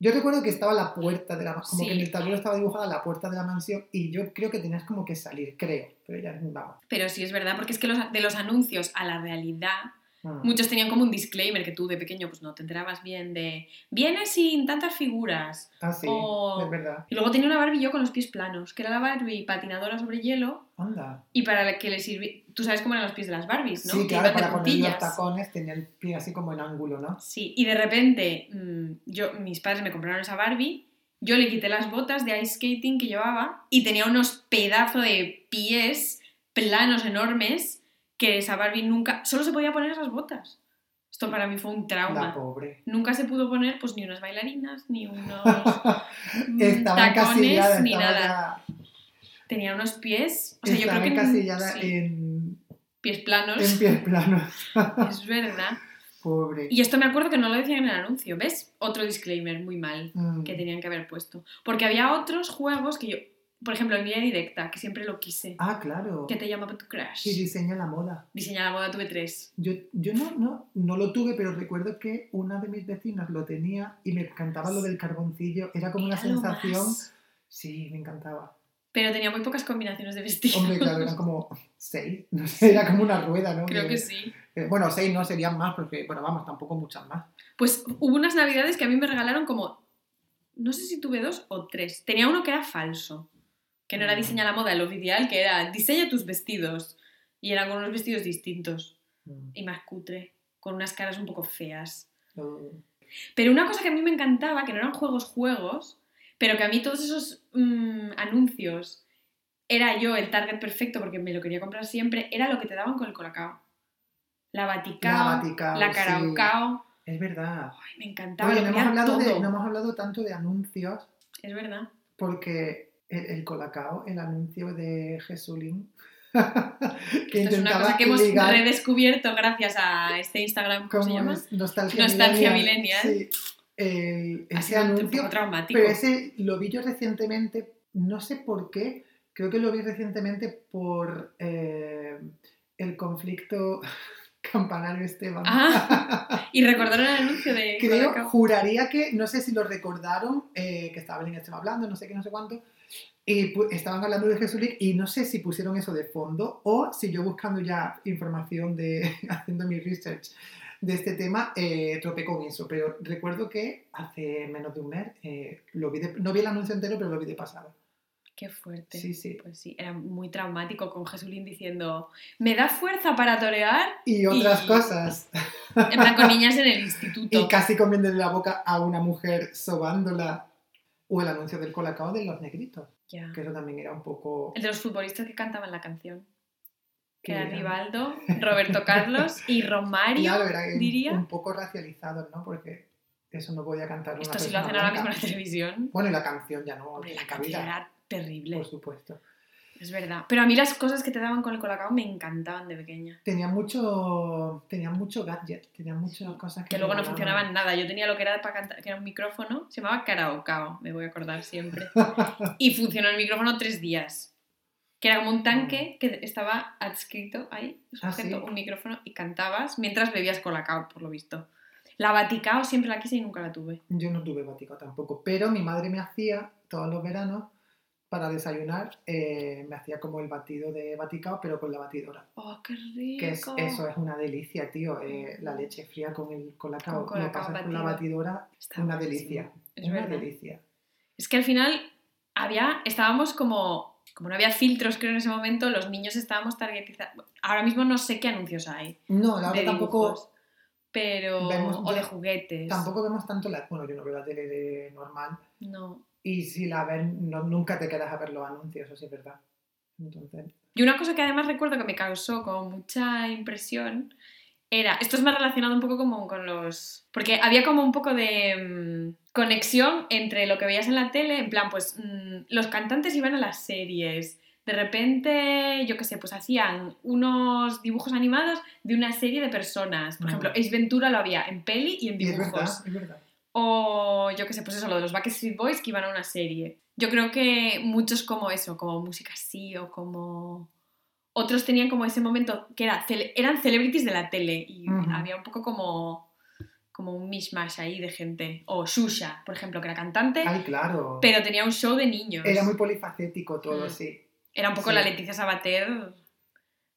Yo recuerdo que estaba la puerta de la como Sí. que en el tablero estaba dibujada la puerta de la mansión y yo creo que tenías como que salir, creo, pero ya vamos. Pero sí es verdad, porque es que los- de los anuncios a la realidad, Mm. muchos tenían como un disclaimer que tú de pequeño pues no te enterabas bien de viene sin tantas figuras. Ah, sí, o- es verdad. Y luego tenía una Barbie yo con los pies planos, que era la Barbie patinadora sobre hielo Anda. y para la que le sirviera... Tú sabes cómo eran los pies de las Barbies, ¿no? Sí, que claro, para poner los tacones tenía el pie así como en ángulo, ¿no? Sí, y de repente mm, yo, mis padres me compraron esa Barbie, yo le quité las botas de ice skating que llevaba y tenía unos pedazos de pies planos enormes que esa Barbie nunca... Solo se podía poner esas botas. Esto para mí fue un La trauma. pobre. Nunca se pudo poner pues ni unas bailarinas, ni unos <laughs> tacones, ni nada. ya- Tenía unos pies... O sea, yo creo que... encasillada sí, en, pies planos. en pies planos. <laughs> Es verdad. pobre. Y esto me acuerdo que no lo decían en el anuncio, ¿ves? Otro disclaimer muy mal. Mm. que tenían que haber puesto. Porque había otros juegos que yo, por ejemplo, en línea directa, que siempre lo quise, Ah, claro. que te llamaba tu crush. Y diseña la moda. Diseña la moda tuve tres. Yo, yo no, no, no lo tuve, pero recuerdo que una de mis vecinas lo tenía y me encantaba lo del carboncillo. Era como una Era sensación. más. Sí, me encantaba. Pero tenía muy pocas combinaciones de vestido. Hombre, claro, eran como <laughs> seis. No sé, era como una rueda, ¿no? Creo que sí. Eh, bueno, seis no serían más, porque, bueno, vamos, tampoco muchas más. Pues hubo unas navidades que a mí me regalaron como, no sé si tuve dos o tres. Tenía uno que era falso, que no era diseña la moda, el oficial, que era diseña tus vestidos. Y eran con unos vestidos distintos Mm. y más cutre, con unas caras un poco feas. Uh, Pero una cosa que a mí me encantaba, que no eran juegos juegos, pero que a mí todos esos mm, anuncios era yo el target perfecto porque me lo quería comprar siempre, era lo que te daban con el colacao. La Vaticao, La Vaticao, la sí. Caraucao. es verdad. Ay, me encantaba, Oye, no hemos, hablado de, no hemos hablado tanto de anuncios, Es verdad. porque el, el Colacao, el anuncio de Jesulín, <laughs> que Esto es una cosa que hemos redescubierto gracias a este Instagram, ¿cómo se llama? Nostalgia, Nostalgia Millennial. Sí, el- ese anuncio, poco traumático. pero ese lo vi yo recientemente, no sé por qué, creo que lo vi recientemente por eh, el conflicto <laughs> campanario Esteban. Ah, <laughs> y recordaron el anuncio de Creo, juraría que, no sé si lo recordaron, eh, que estaba Belén Esteban hablando, no sé qué, no sé cuánto, y estaban hablando de Jesulic y no sé si pusieron eso de fondo o si yo buscando ya información de, <laughs> haciendo mi research de este tema, eh, tropé con eso, pero recuerdo que hace menos de un mes, eh, lo vi de- no vi el anuncio entero, pero lo vi de pasada. Qué fuerte. Sí, sí. Pues sí, era muy traumático con Jesulín diciendo, me da fuerza para torear, Y otras Y- cosas. en plan con niñas en el instituto. <laughs> Y casi comiéndole la boca a una mujer sobándola. O el anuncio del colacao de los negritos, que eso también era un poco... El de los futbolistas que cantaban la canción. Que era Rivaldo, <laughs> Roberto Carlos y Romario. Claro, era diría. un poco racializado, ¿no? Porque eso no podía cantar una Esto sí lo persona hacen ahora mismo en la televisión. Bueno, y la canción ya no, Hombre, tiene la canción era terrible. por supuesto. Es verdad. Pero a mí las cosas que te daban con el colacao me encantaban de pequeña. Tenía mucho, tenía mucho gadget, tenía muchas cosas que... Que luego no funcionaban nada. Yo tenía lo que era para cantar, que era un micrófono, se llamaba Karaokao, me voy a acordar siempre. <laughs> Y funcionó el micrófono tres días. Que era como un tanque que estaba adscrito ahí, Ah, sujeto, ¿sí? un micrófono, y cantabas mientras bebías colacao, por lo visto. La Vaticao siempre la quise y nunca la tuve. Yo no tuve batico tampoco, pero mi madre me hacía todos los veranos para desayunar, eh, me hacía como el batido de baticao, pero con la batidora. ¡Oh, qué rico! Que es, eso es una delicia, tío. eh, la leche fría con el colacao, Con colacao pasas con la batido. batidora, Está una buenísimo. delicia. Es una verdad. delicia. Es que al final había, estábamos como, como no había filtros creo en ese momento, los niños estábamos targetizados. Ahora mismo no sé qué anuncios hay. No, la verdad tampoco, pero vemos o de juguetes. tampoco vemos tanto la... Bueno, yo no veo la tele de normal. No. Y si la ves, no, nunca te quedas a ver los anuncios, eso sí es verdad. Entonces, Y una cosa que además recuerdo que me causó como mucha impresión era, esto es más relacionado un poco como con los... Porque había como un poco de mm, conexión entre lo que veías en la tele, en plan, pues mm, los cantantes iban a las series, de repente, yo qué sé, pues hacían unos dibujos animados de una serie de personas. Por ejemplo, Ace Ventura lo había en peli y en y es verdad, dibujos. es verdad. O yo qué sé, pues eso, lo de los Backstreet Boys que iban a una serie. Yo creo que muchos como eso, como música así o como... Otros tenían como ese momento que era, cele- eran celebrities de la tele y había un poco como, como un mishmash ahí de gente. O Shusha, por ejemplo, que era cantante, Ay, claro. pero tenía un show de niños. Era muy polifacético todo, Mm. sí. Era un poco sí. la Leticia Sabater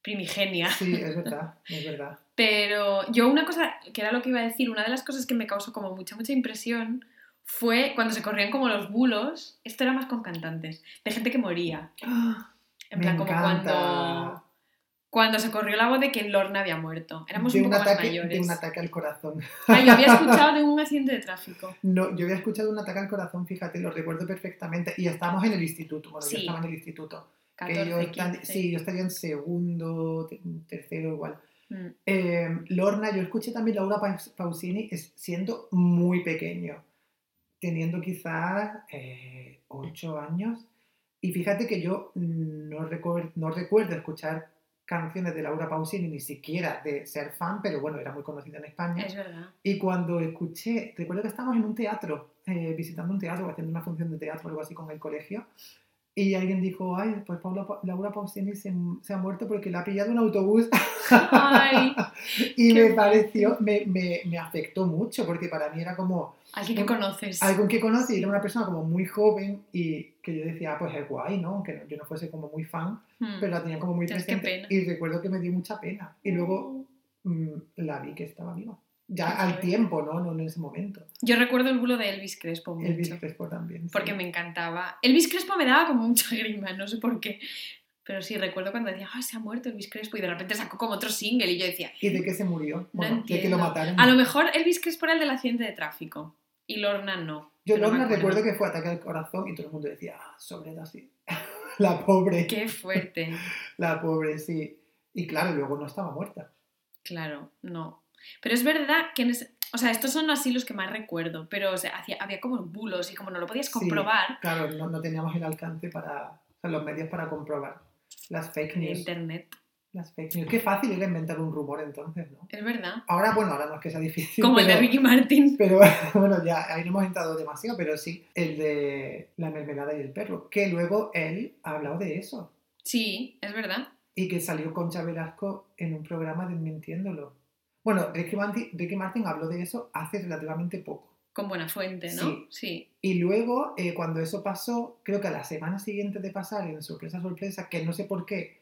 primigenia. Sí, es verdad, es verdad. Pero yo una cosa, que era lo que iba a decir, una de las cosas que me causó como mucha, mucha impresión fue cuando se corrían como los bulos, esto era más con cantantes, de gente que moría. <gasps> En Me plan, como encanta. cuando, cuando se corrió la voz de que Lorna había muerto. Éramos de un un, poco más de mayores. un ataque al corazón. <laughs> Ah, yo había escuchado de <laughs> un accidente de tráfico. No, yo había escuchado un ataque al corazón, fíjate, lo recuerdo perfectamente. Y estábamos en el instituto, bueno, yo Sí. estaba en el instituto. que 14, yo esta- 15. sí, yo estaría en segundo, te- tercero igual. Mm. Eh, Lorna, yo escuché también Laura Paus- Pausini siendo muy pequeño, teniendo quizás eh, ocho años. Y fíjate que yo no, recuer- no recuerdo escuchar canciones de Laura Pausini, ni siquiera de ser fan, pero bueno, era muy conocida en España. Es verdad. Y cuando escuché, recuerdo que estábamos en un teatro, eh, visitando un teatro, haciendo una función de teatro o algo así con el colegio, y alguien dijo, ay, pues Paula, Pa- Laura Pausini se, se ha muerto porque le ha pillado un autobús. Ay, <laughs> y me pareció, me, me, me afectó mucho, porque para mí era como alguien que conoces. algo que conocí, y era una persona como muy joven y que yo decía, ah, pues es guay, ¿no? Aunque no- yo no fuese como muy fan, Mm. pero la tenía como muy presente. Y recuerdo que me dio mucha pena. Y luego mm, la vi que estaba viva. Ya al tiempo, ¿no? No en ese momento. Yo recuerdo el bulo de Elvis Crespo mucho. Elvis Crespo también. sí. Porque me encantaba. Elvis Crespo me daba como mucha grima, no sé por qué. Pero sí, recuerdo cuando decía, ah, se ha muerto Elvis Crespo y de repente sacó como otro single y yo decía, ¿Y de qué se murió? Bueno, de que lo mataron. a lo mejor Elvis Crespo era el del accidente de tráfico y Lorna no. Yo Lorna recuerdo que fue ataque al corazón y todo el mundo decía, ah, sobredosis. <laughs> la pobre. Qué fuerte. <laughs> La pobre, sí. Y claro, luego no estaba muerta. Claro, no. Pero es verdad que, en ese- o sea, estos son así los que más recuerdo, pero o sea, hacía- había como bulos y como no lo podías Sí. comprobar Claro, no, no teníamos el alcance para, o sea, los medios para comprobar las fake news. internet. Las fake news. Qué fácil era inventar un rumor entonces, ¿no? Es verdad. Ahora, bueno, ahora no es que sea difícil. Como el de pero- Ricky Martin. Pero <laughs> bueno, ya ahí no hemos entrado demasiado, pero sí, el de la mermelada y el perro, que luego él ha hablado de eso Sí, es verdad. y que salió Concha Velasco en un programa desmintiéndolo. Bueno, Ricky Martin, Ricky Martin habló de eso hace relativamente poco. Con buena fuente, ¿no? Sí. Sí. Y luego, eh, cuando eso pasó, creo que a la semana siguiente de pasar, en sorpresa, sorpresa, que no sé por qué,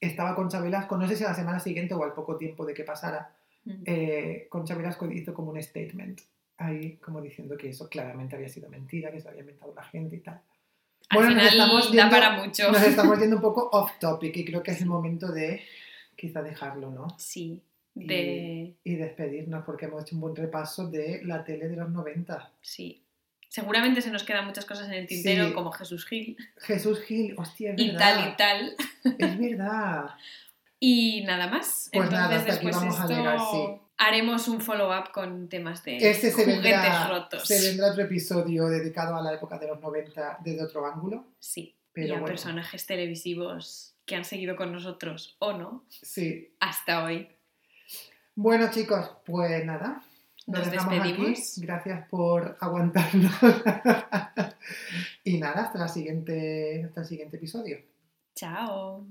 estaba Concha Velasco, no sé si a la semana siguiente o al poco tiempo de que pasara, Mm. eh, Concha Velasco hizo como un statement ahí, como diciendo que eso claramente había sido mentira, que se había inventado la gente y tal. Al Bueno, nos final estamos da yendo- para mucho. Nos estamos yendo un poco <laughs> off topic y creo que es el momento de quizá dejarlo, ¿no? Sí. De... Y despedirnos porque hemos hecho un buen repaso de la tele de los 90. Sí. Seguramente se nos quedan muchas cosas en el tintero, Sí. como Jesús Gil Jesús Gil, hostia, es y verdad. tal y tal. Es verdad. <laughs> Y nada más. Pues Entonces nada, hasta aquí después vamos a llegar, sí. haremos un follow-up con temas de Este se juguetes vendrá, rotos. se vendrá otro episodio dedicado a la época de los 90 desde otro ángulo. Sí. Pero y a bueno. personajes televisivos que han seguido con nosotros o no Sí. hasta hoy. Bueno, chicos, pues nada. Nos despedimos. aquí. Gracias por aguantarnos. <laughs> y nada, hasta, la siguiente, hasta el siguiente episodio. Chao.